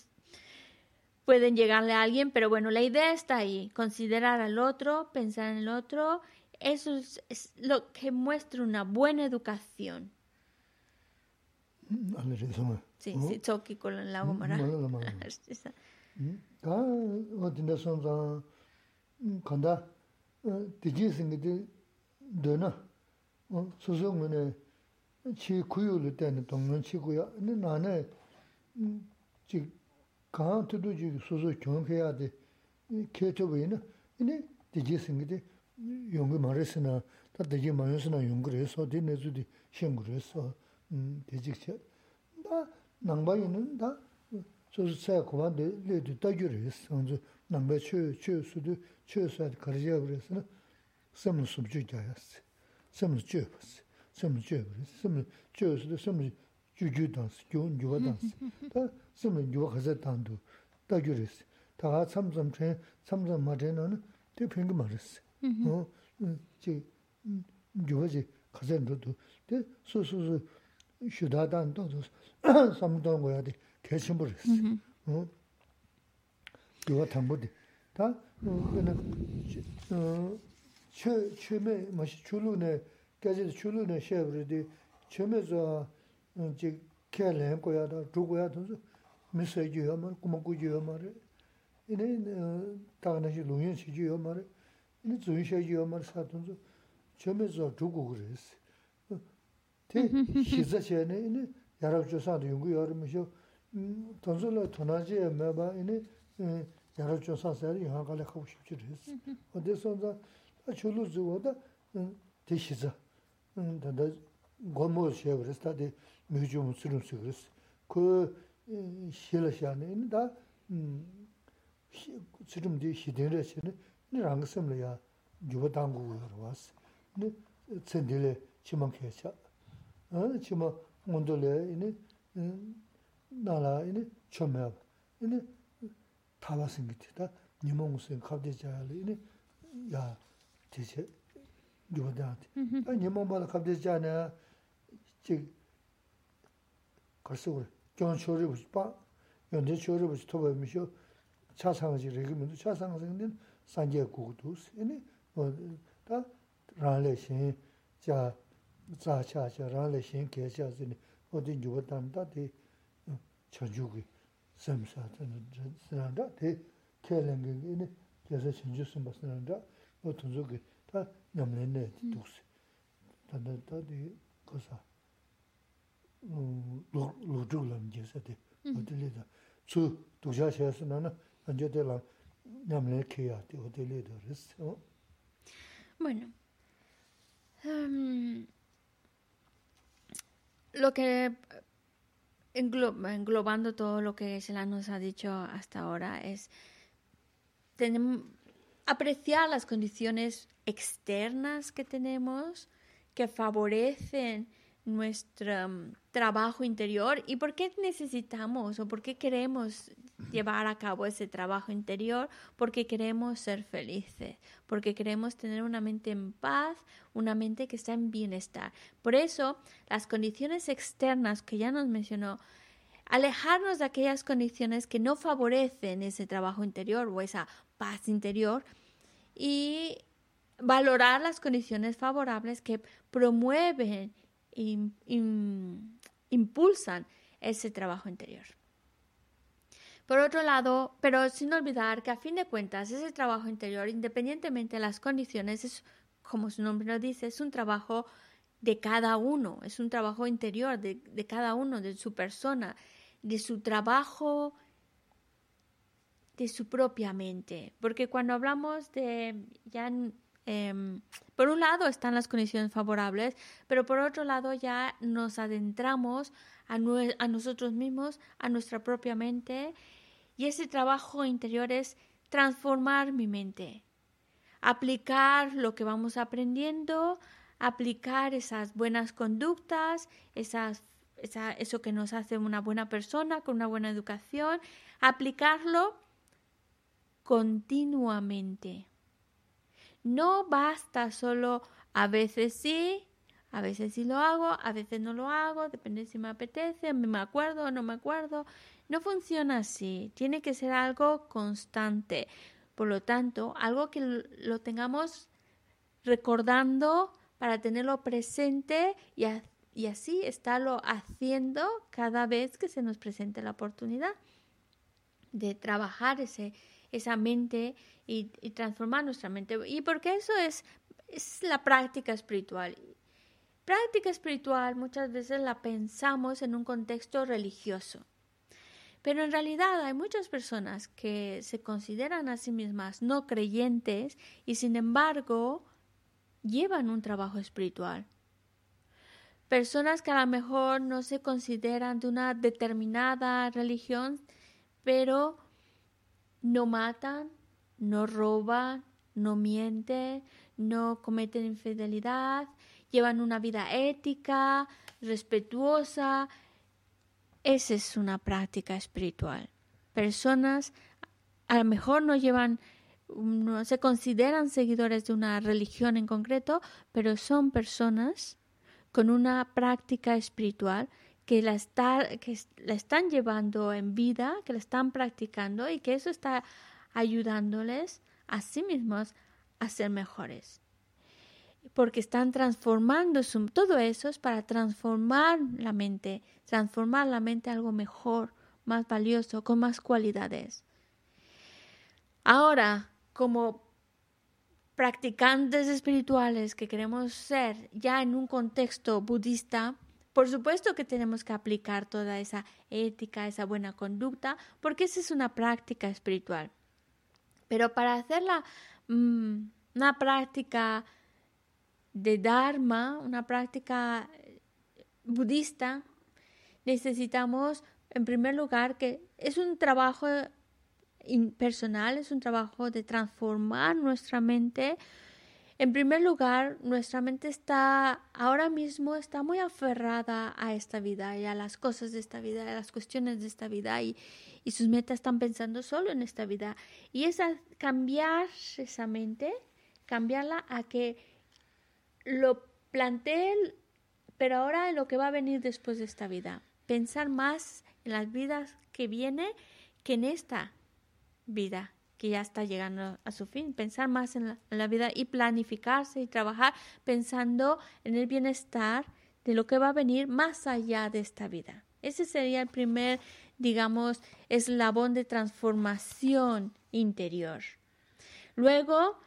pueden llegarle a alguien, pero bueno, la idea está ahí, considerar al otro, pensar en el otro eso es, es lo que muestra una buena educación. Sí, sí, choki con la gomara. Ka o dinda son zang kanda diji singi di dona susu ngune chi kuyu lu teni dongun chi kuya ni nane chi kaan tudu ji susu kyun kaya di ke chobo ina ini diji singi di 용기 말했으나 다 되게 많으스나 용그래서 되네주디 신그래서 음 되직체 다 남바이는 다 소소 차 고반데 레드 따규래서 먼저 남바 최 최수도 최수에 가르쳐 그래서 섬을 숨주자였어 섬을 쥐었어 섬을 쥐었어 섬을 쥐었어 섬을 주주단스 교원 주와단스 다 섬을 주와 가서 단도 따규래서 다가 참좀 제 참좀 맞에는 대 평균 말했어. 어, 지 주어지 가전도도 대 소소소 슈다단 또도 삼동 거야 돼. 개심 버렸어. 어. 이거 담보디. 다 그는 어 최, 최매, 마시 출루네, 깨지도 출루네 쉐브르디, 최매서, 이제, 캐렌 거야다, 두고야, 돈서, 메시지야, 말, 구멍구지야, 말에. 이네, 다가나시 루인시지야, 말에. 이네, 주인시지야, 말, 사돈서, 최매서 두고 그랬어. 대, 시자체네, 이네, 야락조사도 연구 여름이셔, 돈서라 돈하지에 매바, 이네, 야락조사세를 영화관에 가고 싶지 그랬어. 어디서, chulu zuwa da di shiza, danda gomo xe kres, da di miyujo mu tsirum si kres. Ko xila xa ni, da tsirum di xidin re xe ni, ni rāng sīmla yā yuwa dāngu gu yor wās. Nī tsindī lē chīmā kē chā. Chīmā ngundu lē inī nālā inī chōmyā bā. Inī tāwā sīngi tī tā nīmā ngu sīngi kāpdī chā yā lē inī yā tī chē yuwa dāng tī. Tā nīmā mbā lā kāpdī chā nā chī kārsī gu rī. Gyōng chō rī bā, yōndē chō rī bā chī tō bā yō mī shō chā sāngā chī rī kī mī tō chā sāngā sīngi sanje kukudus. Ini ta rāngle shin cha tsa cha cha rāngle shin kye cha zini odi yuwa tanda di chanchuki samsa sinanda di kye lengi ini kyesa chanchu samba sinanda o tunzuki ta nyamle ne duksi. Tanda ta di kosa lukchuk lam kyesa di odi li da tsu duksha shaya sinana anjo de lang Bueno, em, lo que englo- englobando todo lo que Sela nos ha dicho hasta ahora es tenem- apreciar las condiciones externas que tenemos que favorecen nuestro mm, trabajo interior y por qué necesitamos o por qué queremos llevar a cabo ese trabajo interior, porque queremos ser felices, porque queremos tener una mente en paz, una mente que está en bienestar. Por eso, las condiciones externas que ya nos mencionó, alejarnos de aquellas condiciones que no favorecen ese trabajo interior o esa paz interior y valorar las condiciones favorables que promueven e impulsan ese trabajo interior. Por otro lado, pero sin olvidar que a fin de cuentas ese trabajo interior, independientemente de las condiciones, es, como su nombre lo dice, es un trabajo de cada uno, es un trabajo interior de, de cada uno, de su persona, de su trabajo, de su propia mente. Porque cuando hablamos de, ya, eh, por un lado están las condiciones favorables, pero por otro lado ya nos adentramos a, nosotros mismos, a nuestra propia mente, y ese trabajo interior es transformar mi mente, aplicar lo que vamos aprendiendo, aplicar esas buenas conductas, eso que nos hace una buena persona, con una buena educación, aplicarlo continuamente. No basta solo a veces sí, a veces sí lo hago, a veces no lo hago, depende si me apetece, me acuerdo o no me acuerdo. No funciona así, tiene que ser algo constante. Por lo tanto, algo que lo tengamos recordando para tenerlo presente y, a, y así estarlo haciendo cada vez que se nos presente la oportunidad de trabajar ese, esa mente y, transformar nuestra mente. Y porque eso es, es la práctica espiritual. Práctica espiritual muchas veces la pensamos en un contexto religioso. Pero en realidad hay muchas personas que se consideran a sí mismas no creyentes y sin embargo llevan un trabajo espiritual. Personas que a lo mejor no se consideran de una determinada religión, pero no matan, no roban, no mienten, no cometen infidelidad, llevan una vida ética, respetuosa. Esa es una práctica espiritual. Personas a lo mejor no llevan, no se consideran seguidores de una religión en concreto, pero son personas con una práctica espiritual que la, que la están llevando en vida, que la están practicando y que eso está ayudándoles a sí mismos a ser mejores. Porque están transformando todo eso es para transformar la mente, transformar la mente a algo mejor, más valioso, con más cualidades. Ahora, como practicantes espirituales que queremos ser ya en un contexto budista, por supuesto que tenemos que aplicar toda esa ética, esa buena conducta, porque esa es una práctica espiritual. Pero para hacerla mm, una práctica de Dharma, una práctica budista, necesitamos, en primer lugar, que es un trabajo personal, es un trabajo de transformar nuestra mente. En primer lugar, nuestra mente está ahora mismo está muy aferrada a esta vida y a las cosas de esta vida, a las cuestiones de esta vida y, y sus metas están pensando solo en esta vida. Y es cambiar esa mente, cambiarla a que lo plantee, pero ahora en lo que va a venir después de esta vida. Pensar más en las vidas que viene que en esta vida que ya está llegando a su fin, pensar más en la, vida y planificarse y trabajar pensando en el bienestar de lo que va a venir más allá de esta vida. Ese sería el primer, digamos, eslabón de transformación interior. Luego,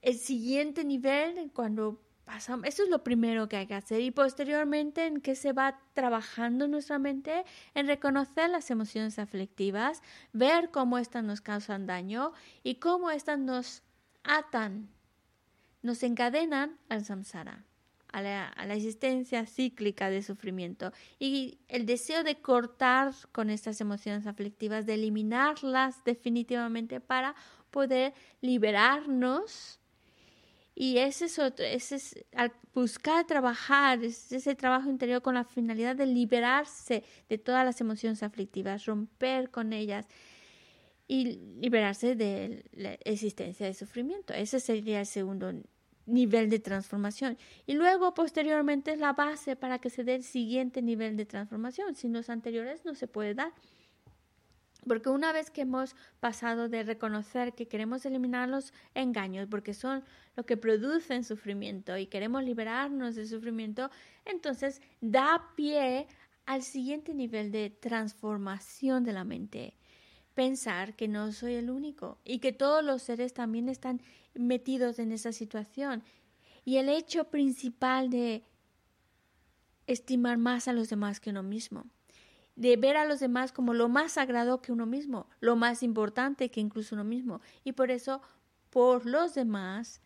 el siguiente nivel, cuando eso es lo primero que hay que hacer. Y posteriormente en que se va trabajando nuestra mente en reconocer las emociones aflictivas, ver cómo éstas nos causan daño y cómo éstas nos atan, nos encadenan al samsara, a la, a la existencia cíclica de sufrimiento. Y el deseo de cortar con estas emociones aflictivas, de eliminarlas definitivamente para poder liberarnos y ese es otro, ese es al buscar trabajar, es ese trabajo interior con la finalidad de liberarse de todas las emociones aflictivas, romper con ellas y liberarse de la existencia de sufrimiento. Ese sería el segundo nivel de transformación. Y luego, posteriormente, es la base para que se dé el siguiente nivel de transformación. Sin los anteriores no se puede dar. Porque una vez que hemos pasado de reconocer que queremos eliminar los engaños, porque son lo que producen sufrimiento y queremos liberarnos del sufrimiento, entonces da pie al siguiente nivel de transformación de la mente. Pensar que no soy el único y que todos los seres también están metidos en esa situación. Y el hecho principal de estimar más a los demás que uno mismo de ver a los demás como lo más sagrado que uno mismo, lo más importante que incluso uno mismo. Y por eso, por los demás,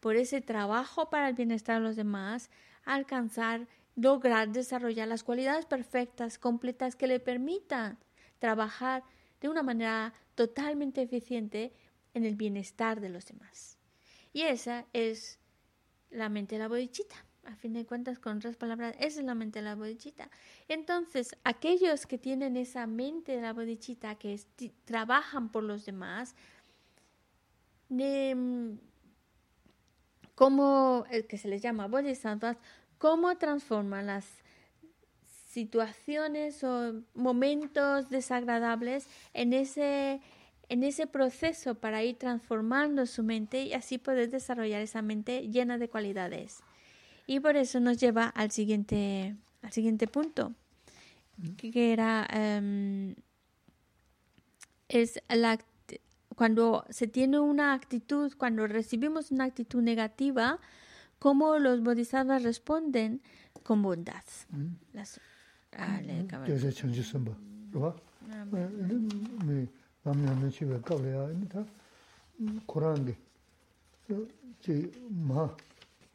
por ese trabajo para el bienestar de los demás, alcanzar, lograr desarrollar las cualidades perfectas, completas que le permitan trabajar de una manera totalmente eficiente en el bienestar de los demás. Y esa es la mente de la bodichita a fin de cuentas, con otras palabras, esa es la mente de la bodichita. Entonces, aquellos que tienen esa mente de la bodichita, que trabajan por los demás, de, cómo, el que se les llama bodhisattvas, cómo transforman las situaciones o momentos desagradables en ese, en ese proceso para ir transformando su mente y así poder desarrollar esa mente llena de cualidades. Y por eso nos lleva al siguiente, al siguiente punto, que era em, es la, cuando se tiene una actitud, cuando recibimos una actitud negativa, cómo los bodhisattvas responden con bondad.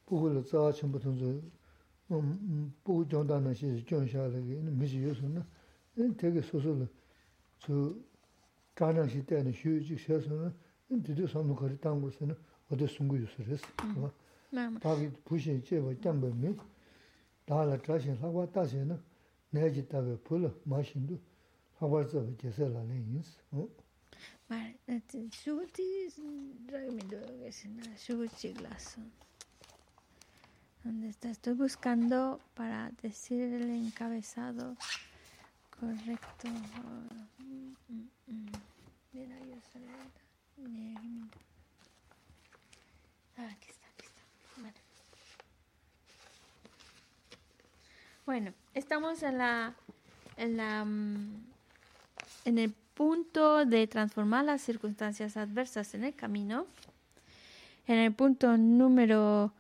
buhu la tsaa chenpo tunzu, um, um, buhu jonda na shi jion shaa lagi, ina mishi yosu na, ina tegi susu la tsu chana shi tena shiyu jik shaa su na, ina didi samnu kari tangu su na, oda sungu yosu resi. Tagi mm. pushi cheba kyangba mi, daa la chashin lakwa tashi na, naji tabi pula ma shindu, lakwa zaba jese la len yinsi. Mar, nati, shugu ti, dragi mi doga gesi na, shugu chik lasun. ¿Dónde está? Estoy buscando para decir el encabezado correcto. Ah, aquí está, aquí está. Vale. Bueno, estamos en la, en la, mm, en el punto de transformar las circunstancias adversas en el camino, en el punto número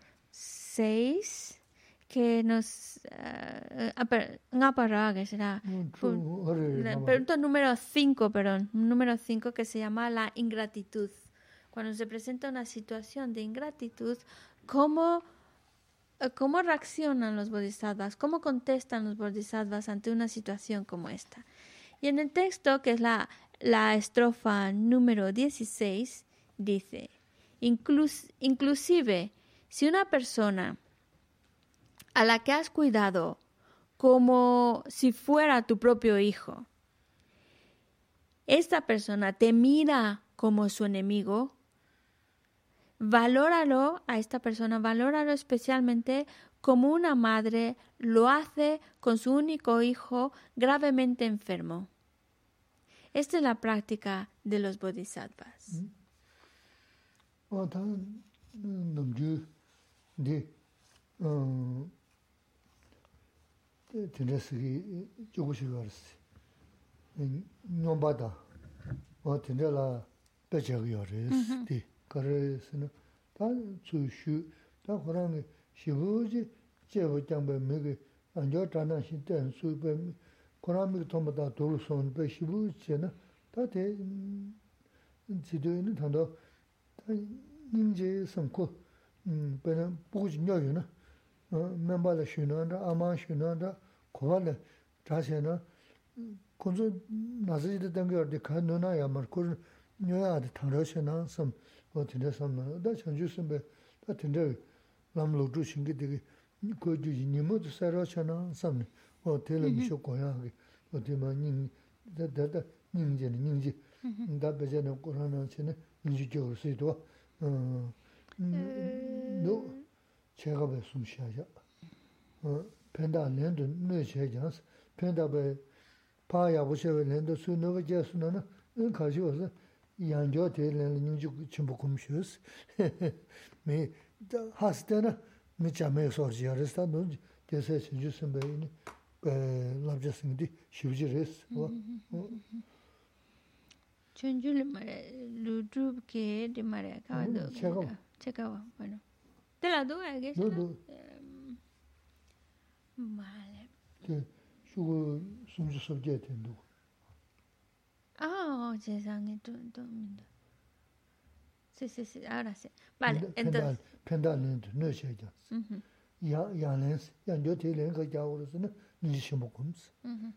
6, que nos... Uh, que será... El punto número 5, perdón, número 5 que se llama la ingratitud. Cuando se presenta una situación de ingratitud, ¿cómo, eh, cómo reaccionan los bodhisattvas? ¿Cómo contestan los bodhisattvas ante una situación como esta? Y en el texto, que es la, la estrofa número 16, dice, inclusive si una persona a la que has cuidado como si fuera tu propio hijo, esta persona te mira como su enemigo, valóralo a esta persona, valóralo especialmente como una madre lo hace con su único hijo gravemente enfermo. Esta es la práctica de los bodhisattvas. 디 음. 텐데스기 조고식 알았어. 놈바다. 어 텐데라 배적이어레스. 디 그래서는 다 주슈 다 그런 시부지 제보 장배 메기 안저 다나 신된 수배 코라미 토마다 돌손 배 시부지는 다대 지도에는 단도 다 인제 성고 pēne pūkuchi nyō yu na, mēmbā la shū nā rā, āmā shū nā rā, kōwā la chāsē na, kōnsu nāsa jita tāngi yor di kā nō nā yā mār, kōr nyō yā di tāng rā shē nā sām, wā tīndē sām nā, dā chāngchū sām bē, dā tīndē lām lōk chū shīngi dīgī, kō jū jī nīmō tu sā rā shē nā sām nī, wā tē lā mī shō kō yā gī, wā tī mā nīng, dā dā dā nīng jē nī, nīng jī, dā bē jē nā kō rā nā chē nā, nīng jī gyō rā sī 노 제가 배 숨쉬어야? 어 펜다 렌도 뇌 제장스 펜다 배 파야 보셔 렌도 수노가 제스노는 은 가지고서 양조 대련을 님주 침부 금슈스 미 하스테나 미 자매 소지 알았다 너 제세 신주슨 배니 에 랍자스니 쉬우지레스 뭐 전줄 말에 루드게 디 말에 가도 제가? Checaba, bueno. Te la tuve, ¿qué es? No, no. Vale. Que sugo sumso sabje tendo. Ah, oye, sangue tu tu mindo. Sí, sí, sí, ahora sí. Vale, entonces pendal no no se ya. Mhm. Ya ya lens, ya yo te len que ya olsun, ni se mo kunz. Mhm.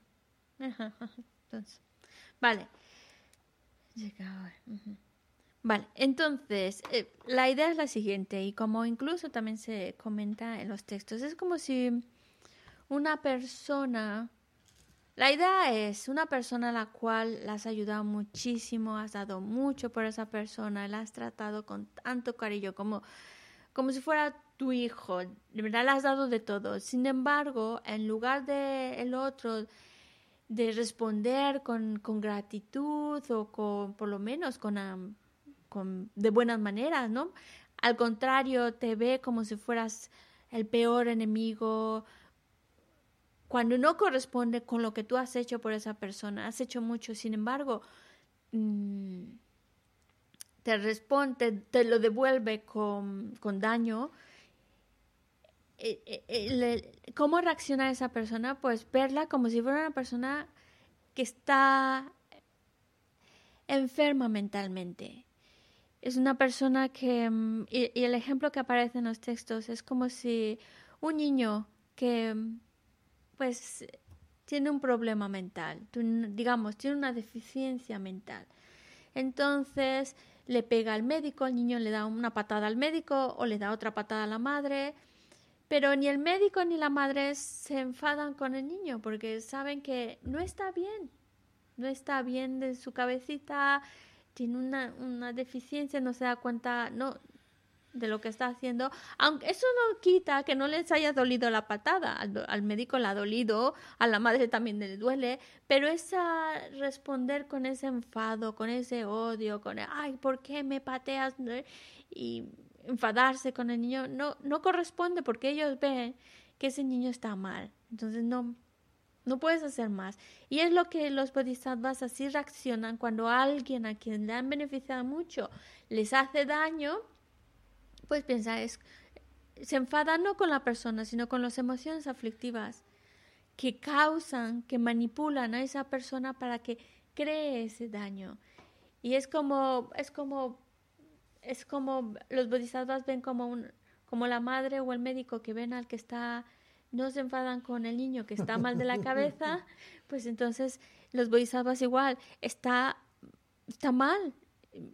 Entonces. Vale. Llegaba. Mhm. Vale, entonces, eh, la idea es la siguiente, y como incluso también se comenta en los textos, es como si una persona, la idea es una persona a la cual la has ayudado muchísimo, has dado mucho por esa persona, la has tratado con tanto cariño, como, como si fuera tu hijo, de verdad le has dado de todo. Sin embargo, en lugar de el otro de responder con, con gratitud o con, por lo menos con, de buenas maneras, ¿no? Al contrario, te ve como si fueras el peor enemigo. Cuando no corresponde con lo que tú has hecho por esa persona, has hecho mucho, sin embargo, mm, te responde, te, lo devuelve con, con daño, eh, eh, eh, ¿cómo reacciona esa persona? Pues verla como si fuera una persona que está enferma mentalmente. Es una persona que, mm, y, el ejemplo que aparece en los textos es como si un niño que, mm, pues, tiene un problema mental, digamos, tiene una deficiencia mental. Entonces le pega al médico, el niño le da una patada al médico o le da otra patada a la madre pero ni el médico ni la madre se enfadan con el niño porque saben que no está bien, no está bien de su cabecita, tiene una, una deficiencia, no se da cuenta, no de lo que está haciendo, aunque eso no quita que no les haya dolido la patada, al, médico le ha dolido, a la madre también le duele, pero esa responder con ese enfado, con ese odio, con el, ay, ¿por qué me pateas? y enfadarse con el niño no, no corresponde porque ellos ven que ese niño está mal. Entonces no, no puedes hacer más. Y es lo que los bodhisattvas así reaccionan cuando alguien a quien le han beneficiado mucho les hace daño, pues piensa, es, se enfadan no con la persona, sino con las emociones aflictivas que causan, que manipulan a esa persona para que cree ese daño. Y es como, es como es como los bodhisattvas ven como un como la madre o el médico que ven al que está no se enfadan con el niño que está mal de la cabeza, pues entonces los bodhisattvas igual está está mal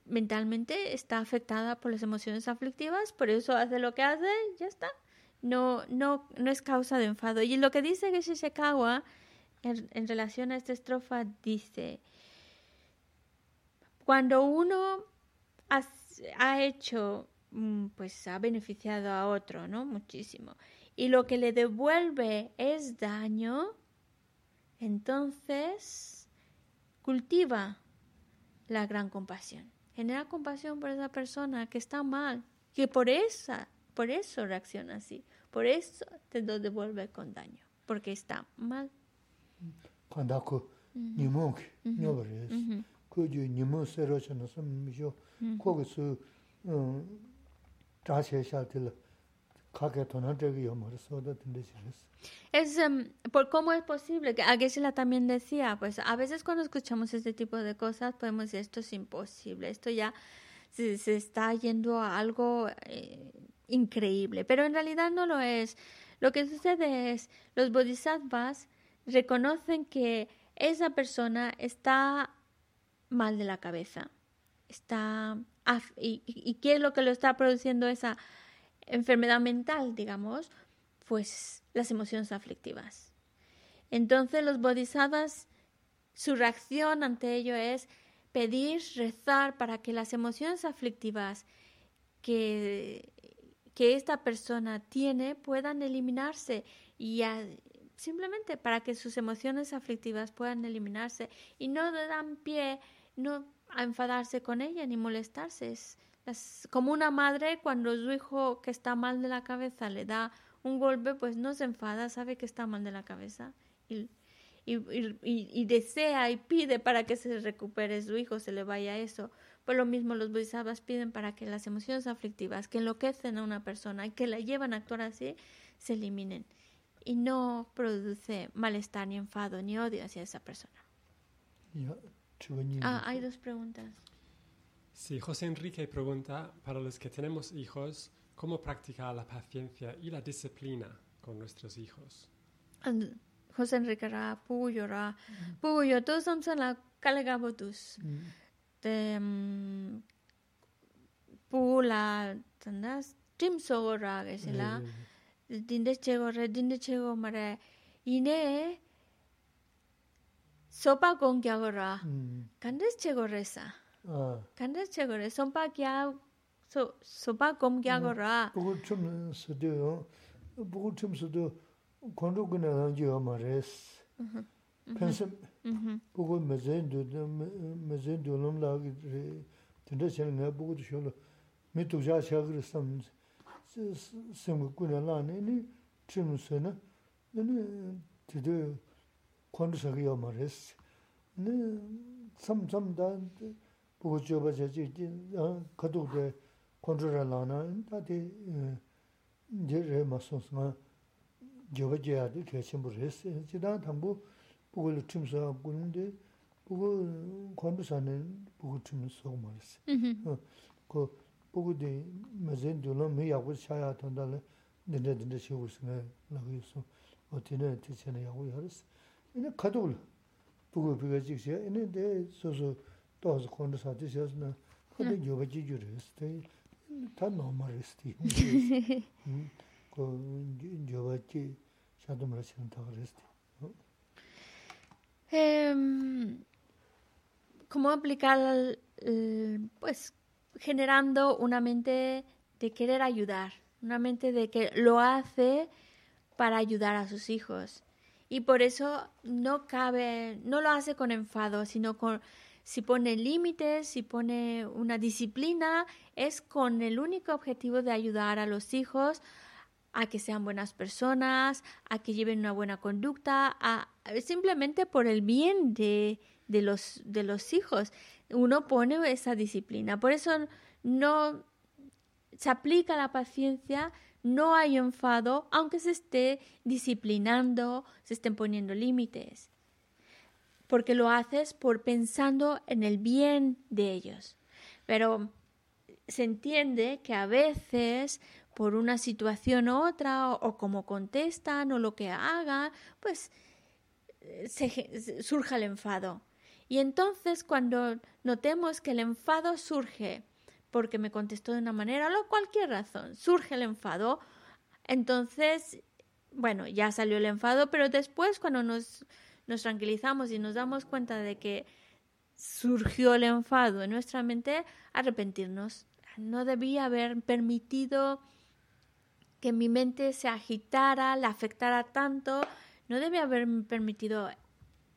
mentalmente, está afectada por las emociones aflictivas, por eso hace lo que hace, ya está. No no no es causa de enfado. Y lo que dice Geshe Shekawa en, en relación a esta estrofa dice cuando uno ha hecho, mm, pues ha beneficiado a otro, ¿no? Muchísimo. Y lo que le devuelve es daño, entonces cultiva la gran compasión. Genera compasión por esa persona que está mal, que por esa, por eso reacciona así, por eso te lo devuelve con daño, porque está mal. Es, por cómo es posible, que Geshe-la también decía, pues a veces cuando escuchamos este tipo de cosas podemos decir esto es imposible, esto ya se, está yendo a algo eh, increíble, pero en realidad no lo es. Lo que sucede es, los bodhisattvas reconocen que esa persona está mal de la cabeza. Está y, qué es lo que lo está produciendo esa enfermedad mental, digamos, pues las emociones aflictivas. Entonces los bodhisattvas, su reacción ante ello es pedir, rezar para que las emociones aflictivas que, que esta persona tiene puedan eliminarse y simplemente para que sus emociones aflictivas puedan eliminarse y no dan pie no a enfadarse con ella ni molestarse. Es, como una madre cuando su hijo que está mal de la cabeza le da un golpe, pues no se enfada, sabe que está mal de la cabeza y, y, desea y pide para que se recupere su hijo, se le vaya eso. Por lo mismo los bodhisattvas piden para que las emociones aflictivas que enloquecen a una persona y que la llevan a actuar así, se eliminen. Y no produce malestar, ni enfado, ni odio hacia esa persona. Ah, hay dos preguntas. Sí, José Enrique pregunta, para los que tenemos hijos, ¿cómo practicar la paciencia y la disciplina con nuestros hijos? José Enrique ra, puyo ra, puyo, todos somos en la calagabotus. De pula, tandas, tim sogo ra, que se la, dinde chego re, dinde chego mare, ine, sopa con kya gora kandes che gore Kanda chagore, sompa kya, sopa kom kya gora. Bukur chum sudu, bukur chum sudu, kondu guna rangi yo ma res. Pensam, bukur mazayin du, mazayin du nam lagi, tinda chani nga bukur sholo, mi tukja chagri sam, semgu guna lani, ini chum suna, ini tidu kondu sagi yo ma res. Ini sam sam da, 보고 줘봐 저지 가도게 컨트롤 하나 다디 이제 마소스나 줘봐야 돼 대신 버스 지다 담보 보고 팀서 군데 보고 컨트롤은 보고 팀서 말스 그 보고데 맞은 둘은 미 야고 샤야 탄다래 근데 근데 쉬우스네 나고서 어디네 티체네 야고 하르스 이제 가도를 보고 비가지시 이제 소소 Ti chana yaku ya res. ene kadul bugu biga jik ene de so so toz kondu sa ti xia zina kade yoba ji ju res, de ta norma res ti. Ko yoba ji shadum ra xiong ta res ti. cómo aplicar, pues, generando una mente de querer ayudar, una mente de que lo hace para ayudar a sus hijos. Y por eso no cabe, no lo hace con enfado, sino con, si pone límites, si pone una disciplina, es con el único objetivo de ayudar a los hijos a que sean buenas personas, a que lleven una buena conducta, a, simplemente por el bien de, de, los, de los hijos. Uno pone esa disciplina. Por eso no se aplica la paciencia, no hay enfado, aunque se esté disciplinando, se estén poniendo límites, porque lo haces por pensando en el bien de ellos. Pero se entiende que a veces por una situación u otra o, como contestan o lo que hagan, pues se, surge el enfado. Y entonces cuando notemos que el enfado surge porque me contestó de una manera o cualquier razón, surge el enfado, entonces, bueno, ya salió el enfado, pero después cuando nos, nos tranquilizamos y nos damos cuenta de que surgió el enfado en nuestra mente, arrepentirnos. No debía haber permitido que mi mente se agitara, la afectara tanto, no debía haber permitido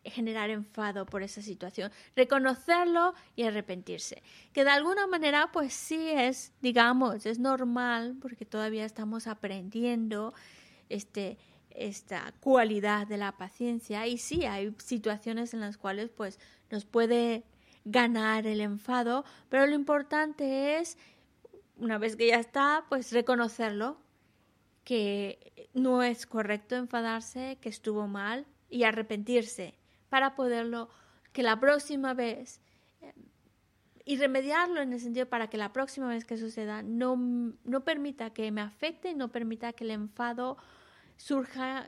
generar enfado por esa situación, reconocerlo y arrepentirse. Que de alguna manera, pues sí es, digamos, es normal porque todavía estamos aprendiendo este, esta cualidad de la paciencia. Y sí hay situaciones en las cuales pues nos puede ganar el enfado, pero lo importante es, una vez que ya está, pues reconocerlo, que no es correcto enfadarse, que estuvo mal y arrepentirse para poderlo, que la próxima vez, y remediarlo en el sentido para que la próxima vez que suceda no, no permita que me afecte, no permita que el enfado surja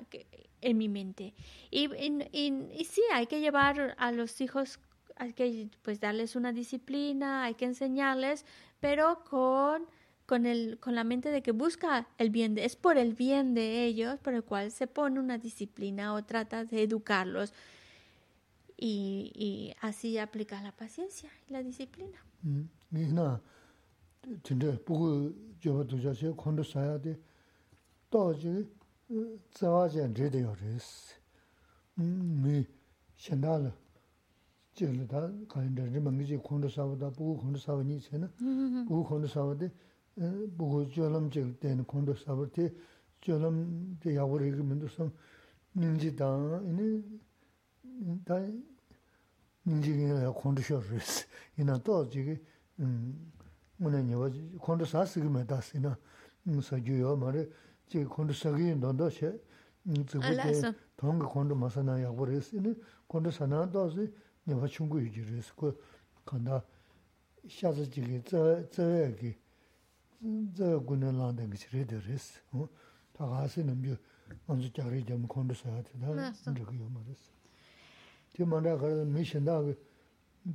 en mi mente. Y, y, sí, hay que llevar a los hijos, hay que pues darles una disciplina, hay que enseñarles, pero con, con, el, con la mente de que busca el bien, es por el bien de ellos por el cual se pone una disciplina o trata de educarlos y, así aplica la paciencia y la disciplina. tsawa jan rida yo res. Mm, mi shenda la, jila da kalinda rima ngizi khundu sawa da, buku khundu sawa nyi che na, mm-hmm. buku khundu sawa de, eh, buku jolam jil ten khundu sawa te, jolam de yawu rigi mendo sam, ninji da, ini, da, ninji gila khundu shor res. Ina to jige, mm, muna nyewa khundu saa sigi me das, ina, mm, sa juyo ma re, 쓰기만 다스나 무슨 주요 말에 지 콘디사기 너도셔 음 저게 동가 콘디 마사나 야고레스니 콘디사나 도스 녀가 충고 유지르스 그 간다 샤즈 지기 저 저기 저 군은 라는 게 지레더스 어 다가스는 뭐 먼저 자리 좀 콘디사한테 다 저기 요 말했어 tī māndā kārā mī shindā kī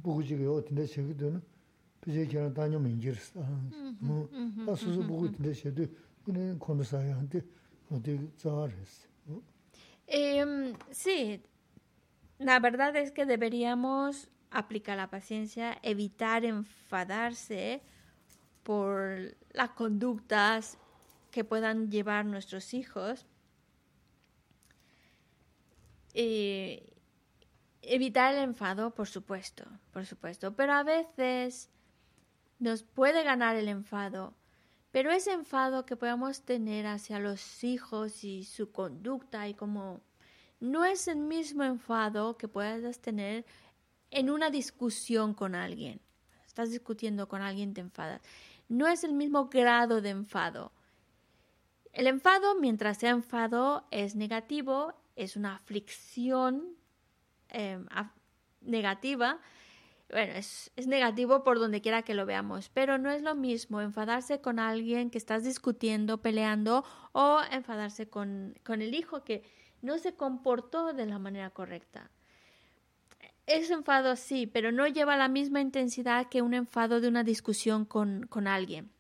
būgū chī kī o tīndā shē kī tū nā pī chē kī rā tāñyō mī ngī rī sā tā sū sū būgū tīndā shē tū kī nā kōndā sā yā tī o tī tsā rī sā Sí, la verdad es que deberíamos aplicar la paciencia, evitar enfadarse por las conductas que puedan llevar nuestros hijos. Eh, evitar el enfado, por supuesto, por supuesto, pero a veces nos puede ganar el enfado, pero ese enfado que podamos tener hacia los hijos y su conducta y como no es el mismo enfado que puedas tener en una discusión con alguien. Estás discutiendo con alguien, te enfadas. No es el mismo grado de enfado. El enfado, mientras sea enfado, es negativo, es una aflicción Em, negativa, bueno, es, negativo por donde quiera que lo veamos, pero no es lo mismo enfadarse con alguien que estás discutiendo, peleando, o enfadarse con, el hijo que no se comportó de la manera correcta. Es enfado, sí, pero no lleva la misma intensidad que un enfado de una discusión con, con alguien.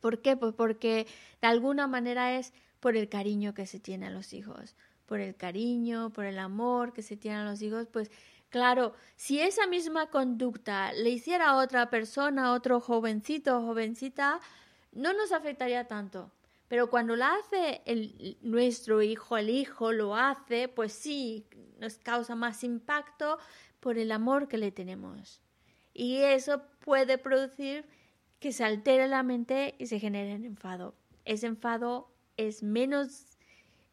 ¿Por qué? Pues porque de alguna manera es por el cariño que se tiene a los hijos por el cariño, por el amor que se tienen los hijos, pues Claro, si esa misma conducta le hiciera a otra persona, otro jovencito o jovencita, no nos afectaría tanto. Pero cuando la hace nuestro hijo, el hijo lo hace, pues sí, nos causa más impacto por el amor que le tenemos. Y eso puede producir que se altere la mente y se genere enfado. Ese enfado es menos,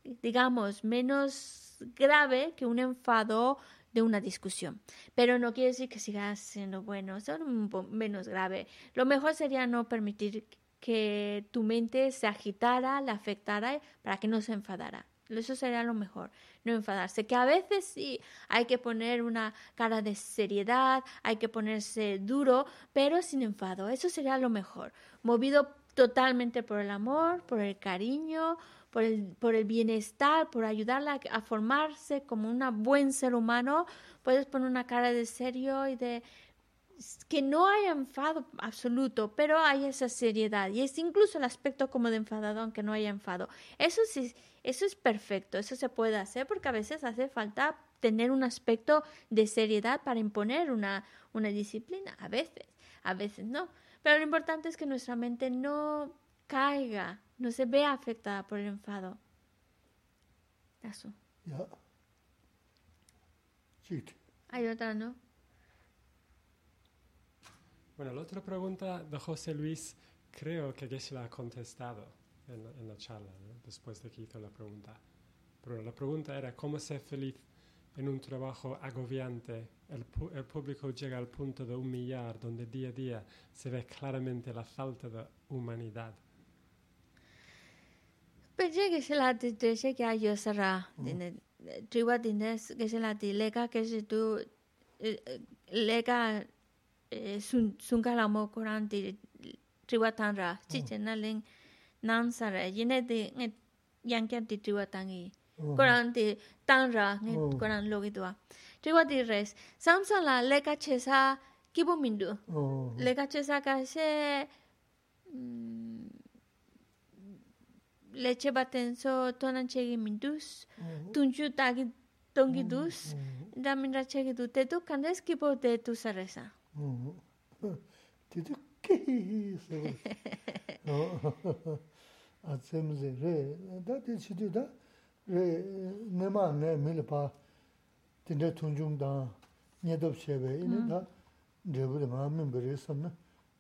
digamos, menos grave que un enfado de una discusión. Pero no quiere decir que siga siendo bueno, es menos grave. Lo mejor sería no permitir que tu mente se agitara, le afectara para que no se enfadara. Eso sería lo mejor, no enfadarse. Que a veces sí hay que poner una cara de seriedad, hay que ponerse duro, pero sin enfado. Eso sería lo mejor. Movido totalmente por el amor, por el cariño, por el, bienestar, por ayudarla a, formarse como un buen ser humano. Puedes poner una cara de serio y de que no haya enfado absoluto, pero hay esa seriedad y es incluso el aspecto como de enfadado aunque no haya enfado. Eso sí, eso es perfecto, eso se puede hacer porque a veces hace falta tener un aspecto de seriedad para imponer una, una disciplina, a veces, a veces no. Pero lo importante es que nuestra mente no caiga, no se vea afectada por el enfado. Eso. Hay otra, ¿no? Bueno, la otra pregunta de José Luis, creo que Geshe ha contestado en, la charla, después de que hizo la pregunta. Pero la pregunta era, ¿cómo ser feliz en un trabajo agobiante? El, público llega al punto de humillar, donde día a día se ve claramente la falta de humanidad. 베제게 실라디 되셰게 요서라 네네 드와디네 게실라디 레가 게시도 레가 순 순갈아모 코란디 드와탄라 치체나링 난사라 이네디 양캬디 드와탕이 코란디 탄라 네 코란 로기도와 드와디 레스 삼살라 레가 체사 기보민두 레가 체사가셰 음 leche baten so tonan chegi mindus mm-hmm. tunju tagi tongi mm-hmm. dus mm-hmm. da minra chegi du te tu kandes ki po te tu saresa. Te tu ki so atsem ze re da te chidu da re nema ne milpa tinde tunjung da nyedob chebe ine da debu de ma min beresam ne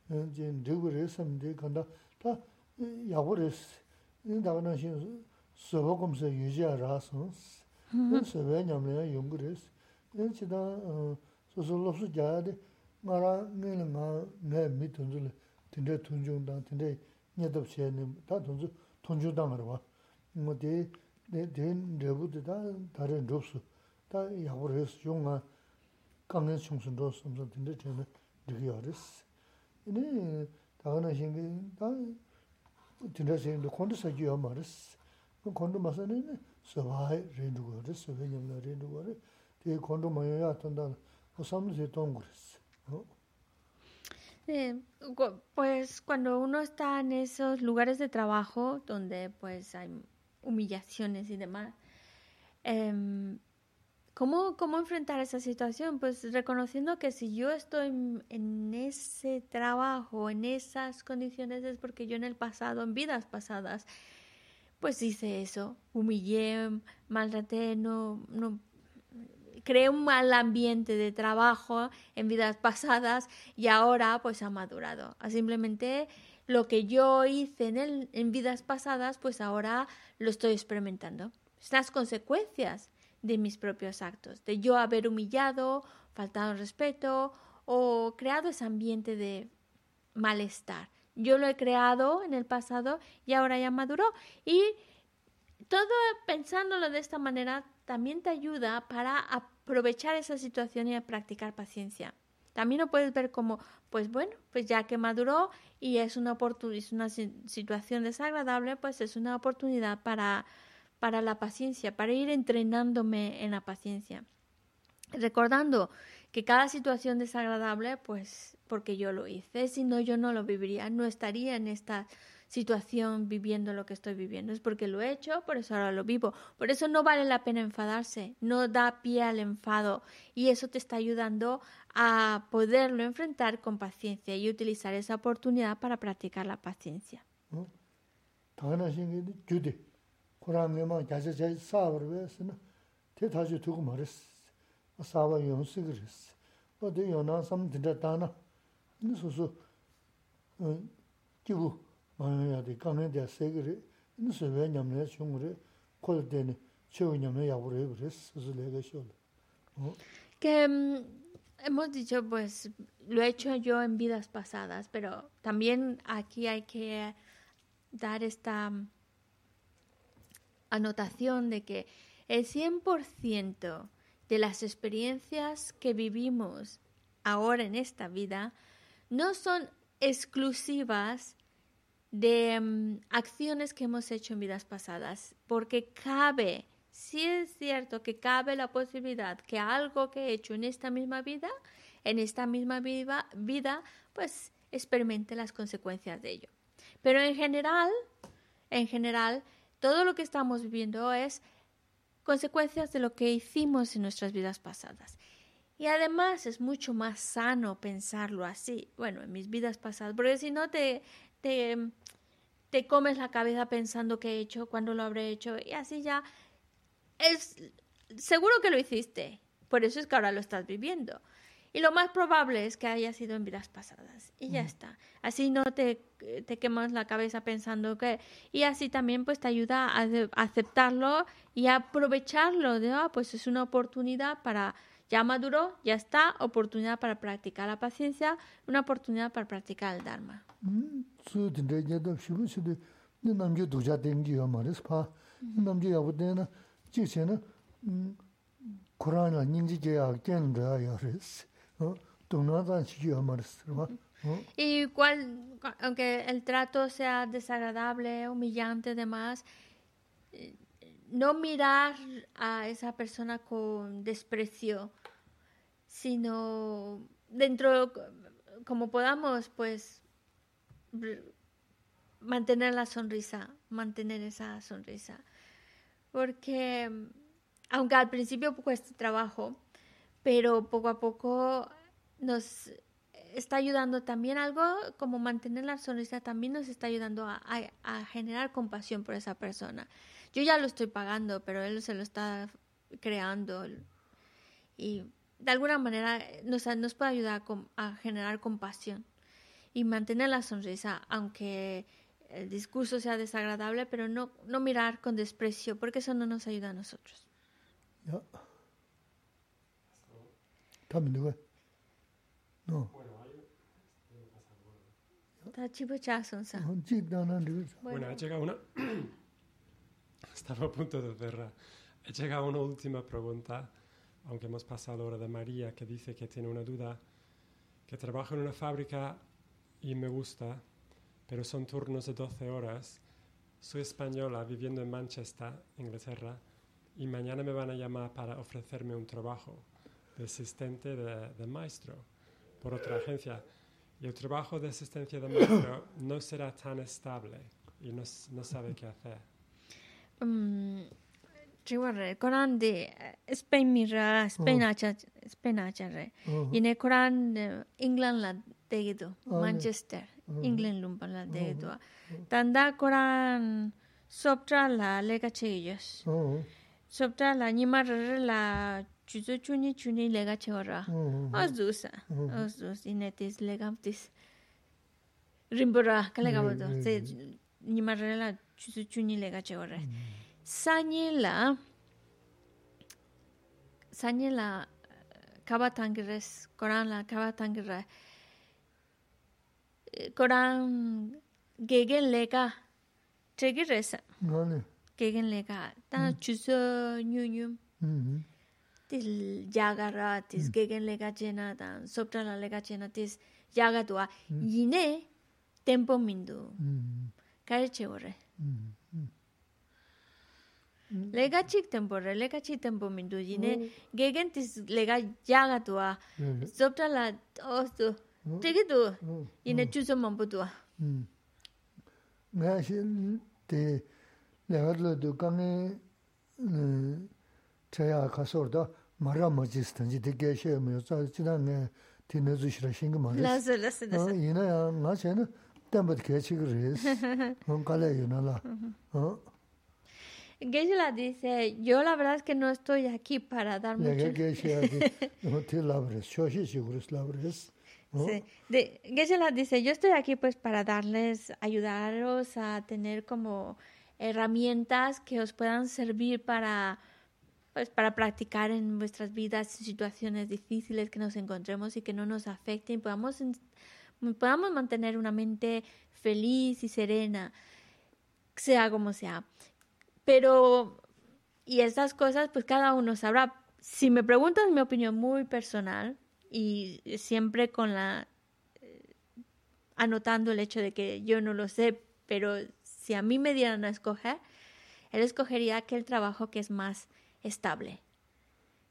eh, je debu resam de kanda ta eh, yabu res dāg nā shī sōba kumsa yujia rā sōns, sōba ñamlaya yungu rēs. Chī tā sōsō lōpsū jāyā dī ngā rā ngā rā ngā ngā mī tōnzu lī tīndē tōnchūng dāng, tīndē ñatab chē nī, tā tōnzu tōnchūng dāng rā wā. Ngō tī tī rēbū tī tā tā rē rōp sū, tā yāgu rēs yō ngā kāngiān chōng sūn rō sōmsā tīndē chē nā rīgiyā rēs. Nī dāg nā shī ngā xīng dō kōndu sā yā mā rē sū. Kōndu mā sā nī, rē rū gā rē, sō bā yam rē rū gā rē, tī kōndu mā yā tāndā, kō sā mū sī tōng gu rē sū. pues cuando uno está en esos lugares de trabajo donde pues hay humillaciones y demás, em, ¿cómo, ¿cómo enfrentar esa situación? Pues reconociendo que si yo estoy en ese trabajo, en esas condiciones, es porque yo en el pasado, en vidas pasadas, pues hice eso, humillé, maltraté, no, no creé un mal ambiente de trabajo en vidas pasadas y ahora pues ha madurado. Simplemente lo que yo hice en, el, en vidas pasadas pues ahora lo estoy experimentando. Las consecuencias de mis propios actos, de yo haber humillado, faltado respeto o creado ese ambiente de malestar. Yo lo he creado en el pasado y ahora ya maduró. Y todo pensándolo de esta manera también te ayuda para aprovechar esa situación y practicar paciencia. También lo puedes ver como, pues bueno, pues ya que maduró y es una, es una situación desagradable, pues es una oportunidad para, para la paciencia, para ir entrenándome en la paciencia. Recordando que cada situación desagradable, pues porque yo lo hice, si no yo no lo viviría, no estaría en esta situación viviendo lo que estoy viviendo. Es porque lo he hecho, por eso ahora lo vivo. Por eso no vale la pena enfadarse, no da pie al enfado y eso te está ayudando a poderlo enfrentar con paciencia y utilizar esa oportunidad para practicar la paciencia. Que mm, hemos dicho, pues lo he hecho yo en vidas pasadas, pero también aquí hay que dar esta anotación de que el 100% de las experiencias que vivimos ahora en esta vida no son exclusivas de mm, acciones que hemos hecho en vidas pasadas, porque cabe, sí es cierto que cabe la posibilidad que algo que he hecho en esta misma vida, en esta misma vida pues experimente las consecuencias de ello. Pero en general, en general, todo lo que estamos viviendo es consecuencias de lo que hicimos en nuestras vidas pasadas. Y además es mucho más sano pensarlo así, bueno, en mis vidas pasadas, porque si no te, te, comes la cabeza pensando qué he hecho, cuándo lo habré hecho, y así ya es seguro que lo hiciste, por eso es que ahora lo estás viviendo. Y lo más probable es que haya sido en vidas pasadas. Y ya está. Así no te, te, quemas la cabeza pensando que... Y así también pues te ayuda a, aceptarlo y a aprovecharlo. De, ah, pues es una oportunidad para ya maduró, ya está, oportunidad para practicar la paciencia, una oportunidad para practicar el Dharma. Y cual, aunque el trato sea desagradable, humillante, demás, no mirar a esa persona con desprecio, sino dentro, como podamos, pues mantener la sonrisa, mantener esa sonrisa. Porque aunque al principio cuesta trabajo, pero poco a poco nos está ayudando también algo como mantener la sonrisa, también nos está ayudando a, generar compasión por esa persona. Yo ya lo estoy pagando, pero él se lo está creando. Y de alguna manera nos, nos puede ayudar a, generar compasión y mantener la sonrisa, aunque el discurso sea desagradable, pero no, no mirar con desprecio, porque eso no nos ayuda a nosotros. No. Bueno, ha llegado una. Estaba a punto de cerrar. He llegado una última pregunta, aunque hemos pasado la hora de María, que dice que tiene una duda, que trabaja en una fábrica y me gusta, pero son turnos de 12 horas. Soy española viviendo en Manchester, Inglaterra, y mañana me van a llamar para ofrecerme un trabajo de asistente de, maestro por otra agencia. Y el trabajo de asistencia de maestro no será tan estable y no, no sabe qué hacer. chiwarre koran de spain mira spain acha spain acha re. Ine koran england la de manchester england lumpa la de tanda koran soptra la lega cheyos. Soptra la nimar la 주저 주니 주니 내가 채워라 아주사 아주스 이네티스 레감티스 림보라 칼레가보도 제 니마르라 주저 주니 내가 채워라 사니라 사니라 카바탕그레스 코란라 카바탕그라 코란 게겐 레가 제기레스 게겐 레가 다 주저 뉴뉴 음 tis yaga ra tis mm. gegen lega chena dan sopta la lega chena tis yaga dua. Mm. Yine tempo mindu. Mm. Kare che ore. Lega chik tempo re lega chi tempo mindu. Yine gegen tis lega yaga dua. Sopta la ostu oh, tege du. Yine chuzo mambu dua. Nga shin te lewa lo du kange eh, tō kāngi chāyā kāsōr tā mārā mā jīs tāngi tē kē shē mō yō tsā chidā ngā tē nā zu shirā shīngi mā Lo rēs. sé, lo sé, lo sé. Yīnā yā ngā shē nā tēmbā tē kē chī kī rēs. Ngā kālē yō nā lā. Geshe-la dice, yo la verdad es que no estoy aquí para dar mucho... lā rēs. Shō shē shī gu rēs lā rēs. Sí. De, Geshe-la dice, yo estoy aquí pues para darles, ayudaros a tener como herramientas que os puedan servir para pues para practicar en vuestras vidas situaciones difíciles que nos encontremos y que no nos afecten, podamos podamos mantener una mente feliz y serena, sea como sea. Pero y estas cosas pues cada uno sabrá. Si me preguntas mi opinión muy personal y siempre con la anotando el hecho de que yo no lo sé, pero si a mí me dieran a escoger, él escogería aquel trabajo que es más estable.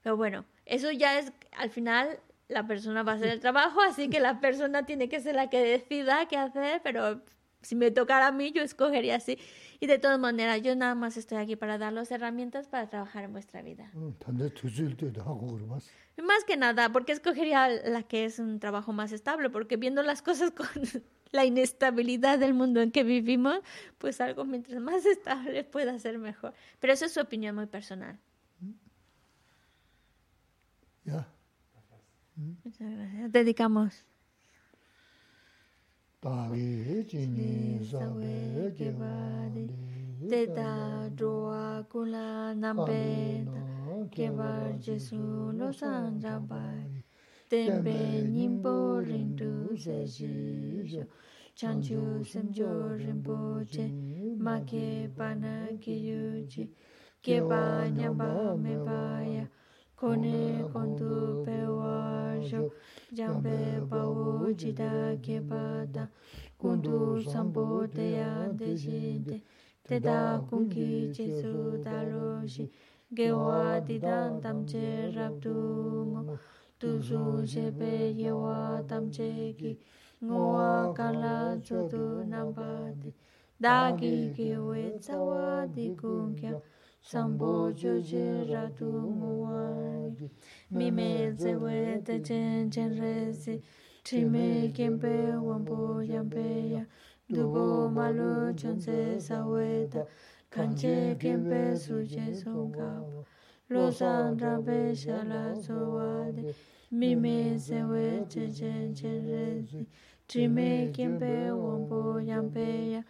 Pero bueno, eso ya es, al final la persona va a hacer el trabajo, así que la persona tiene que ser la que decida qué hacer, pero si me tocara a mí, yo escogería así. Y de todas maneras, yo nada más estoy aquí para dar las herramientas para trabajar en vuestra vida. Más que nada, porque escogería la que es un trabajo más estable, porque viendo las cosas con la inestabilidad del mundo en que vivimos, pues algo mientras más estable pueda ser mejor. Pero eso es su opinión muy personal. Ya. Muchas gracias. Dedicamos. Pari chini sawe kevadi Teta dhruva kula nampe Kevar jesu lo sanjabai Tempe nimpo rindu se shisho Chanchu semjo rinpo che Ma ke pana ki yuji Keba nyamba me paya kone kondu pewa jo jambe bawo jida kepa da kundu sambo deya deji de teda kungi jesu dalo shi. Gewa didan tamche rabdu ngo tuzu jebe yewa tamche ki. Ngowa kala chudu namba de dagi gewe tsawa di kungya. Sambo joje ratu ngoa. Mime zewe te chen chen resi. Trime kempe wampo yampe ya. Dubo malo chonse saweta. Kanche kempe suje songkawa. Losan rabe shala sowade. Mime sewe chen chen chen resi. Trime kempe wampo yampe ya.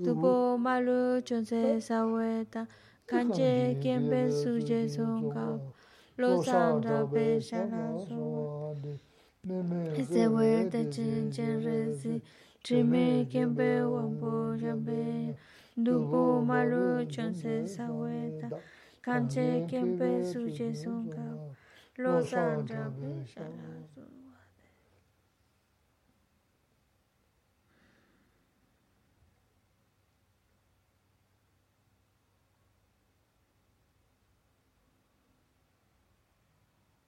Dubo malo chonse saweta. Kanche kempe suje songkawa. Losan rabe shala sowade. Ese huerte chen chen resi, trime kempe wampo jambe, dupo malu chonse saweta, kanche kempe suje sonka, los andra be shalazo.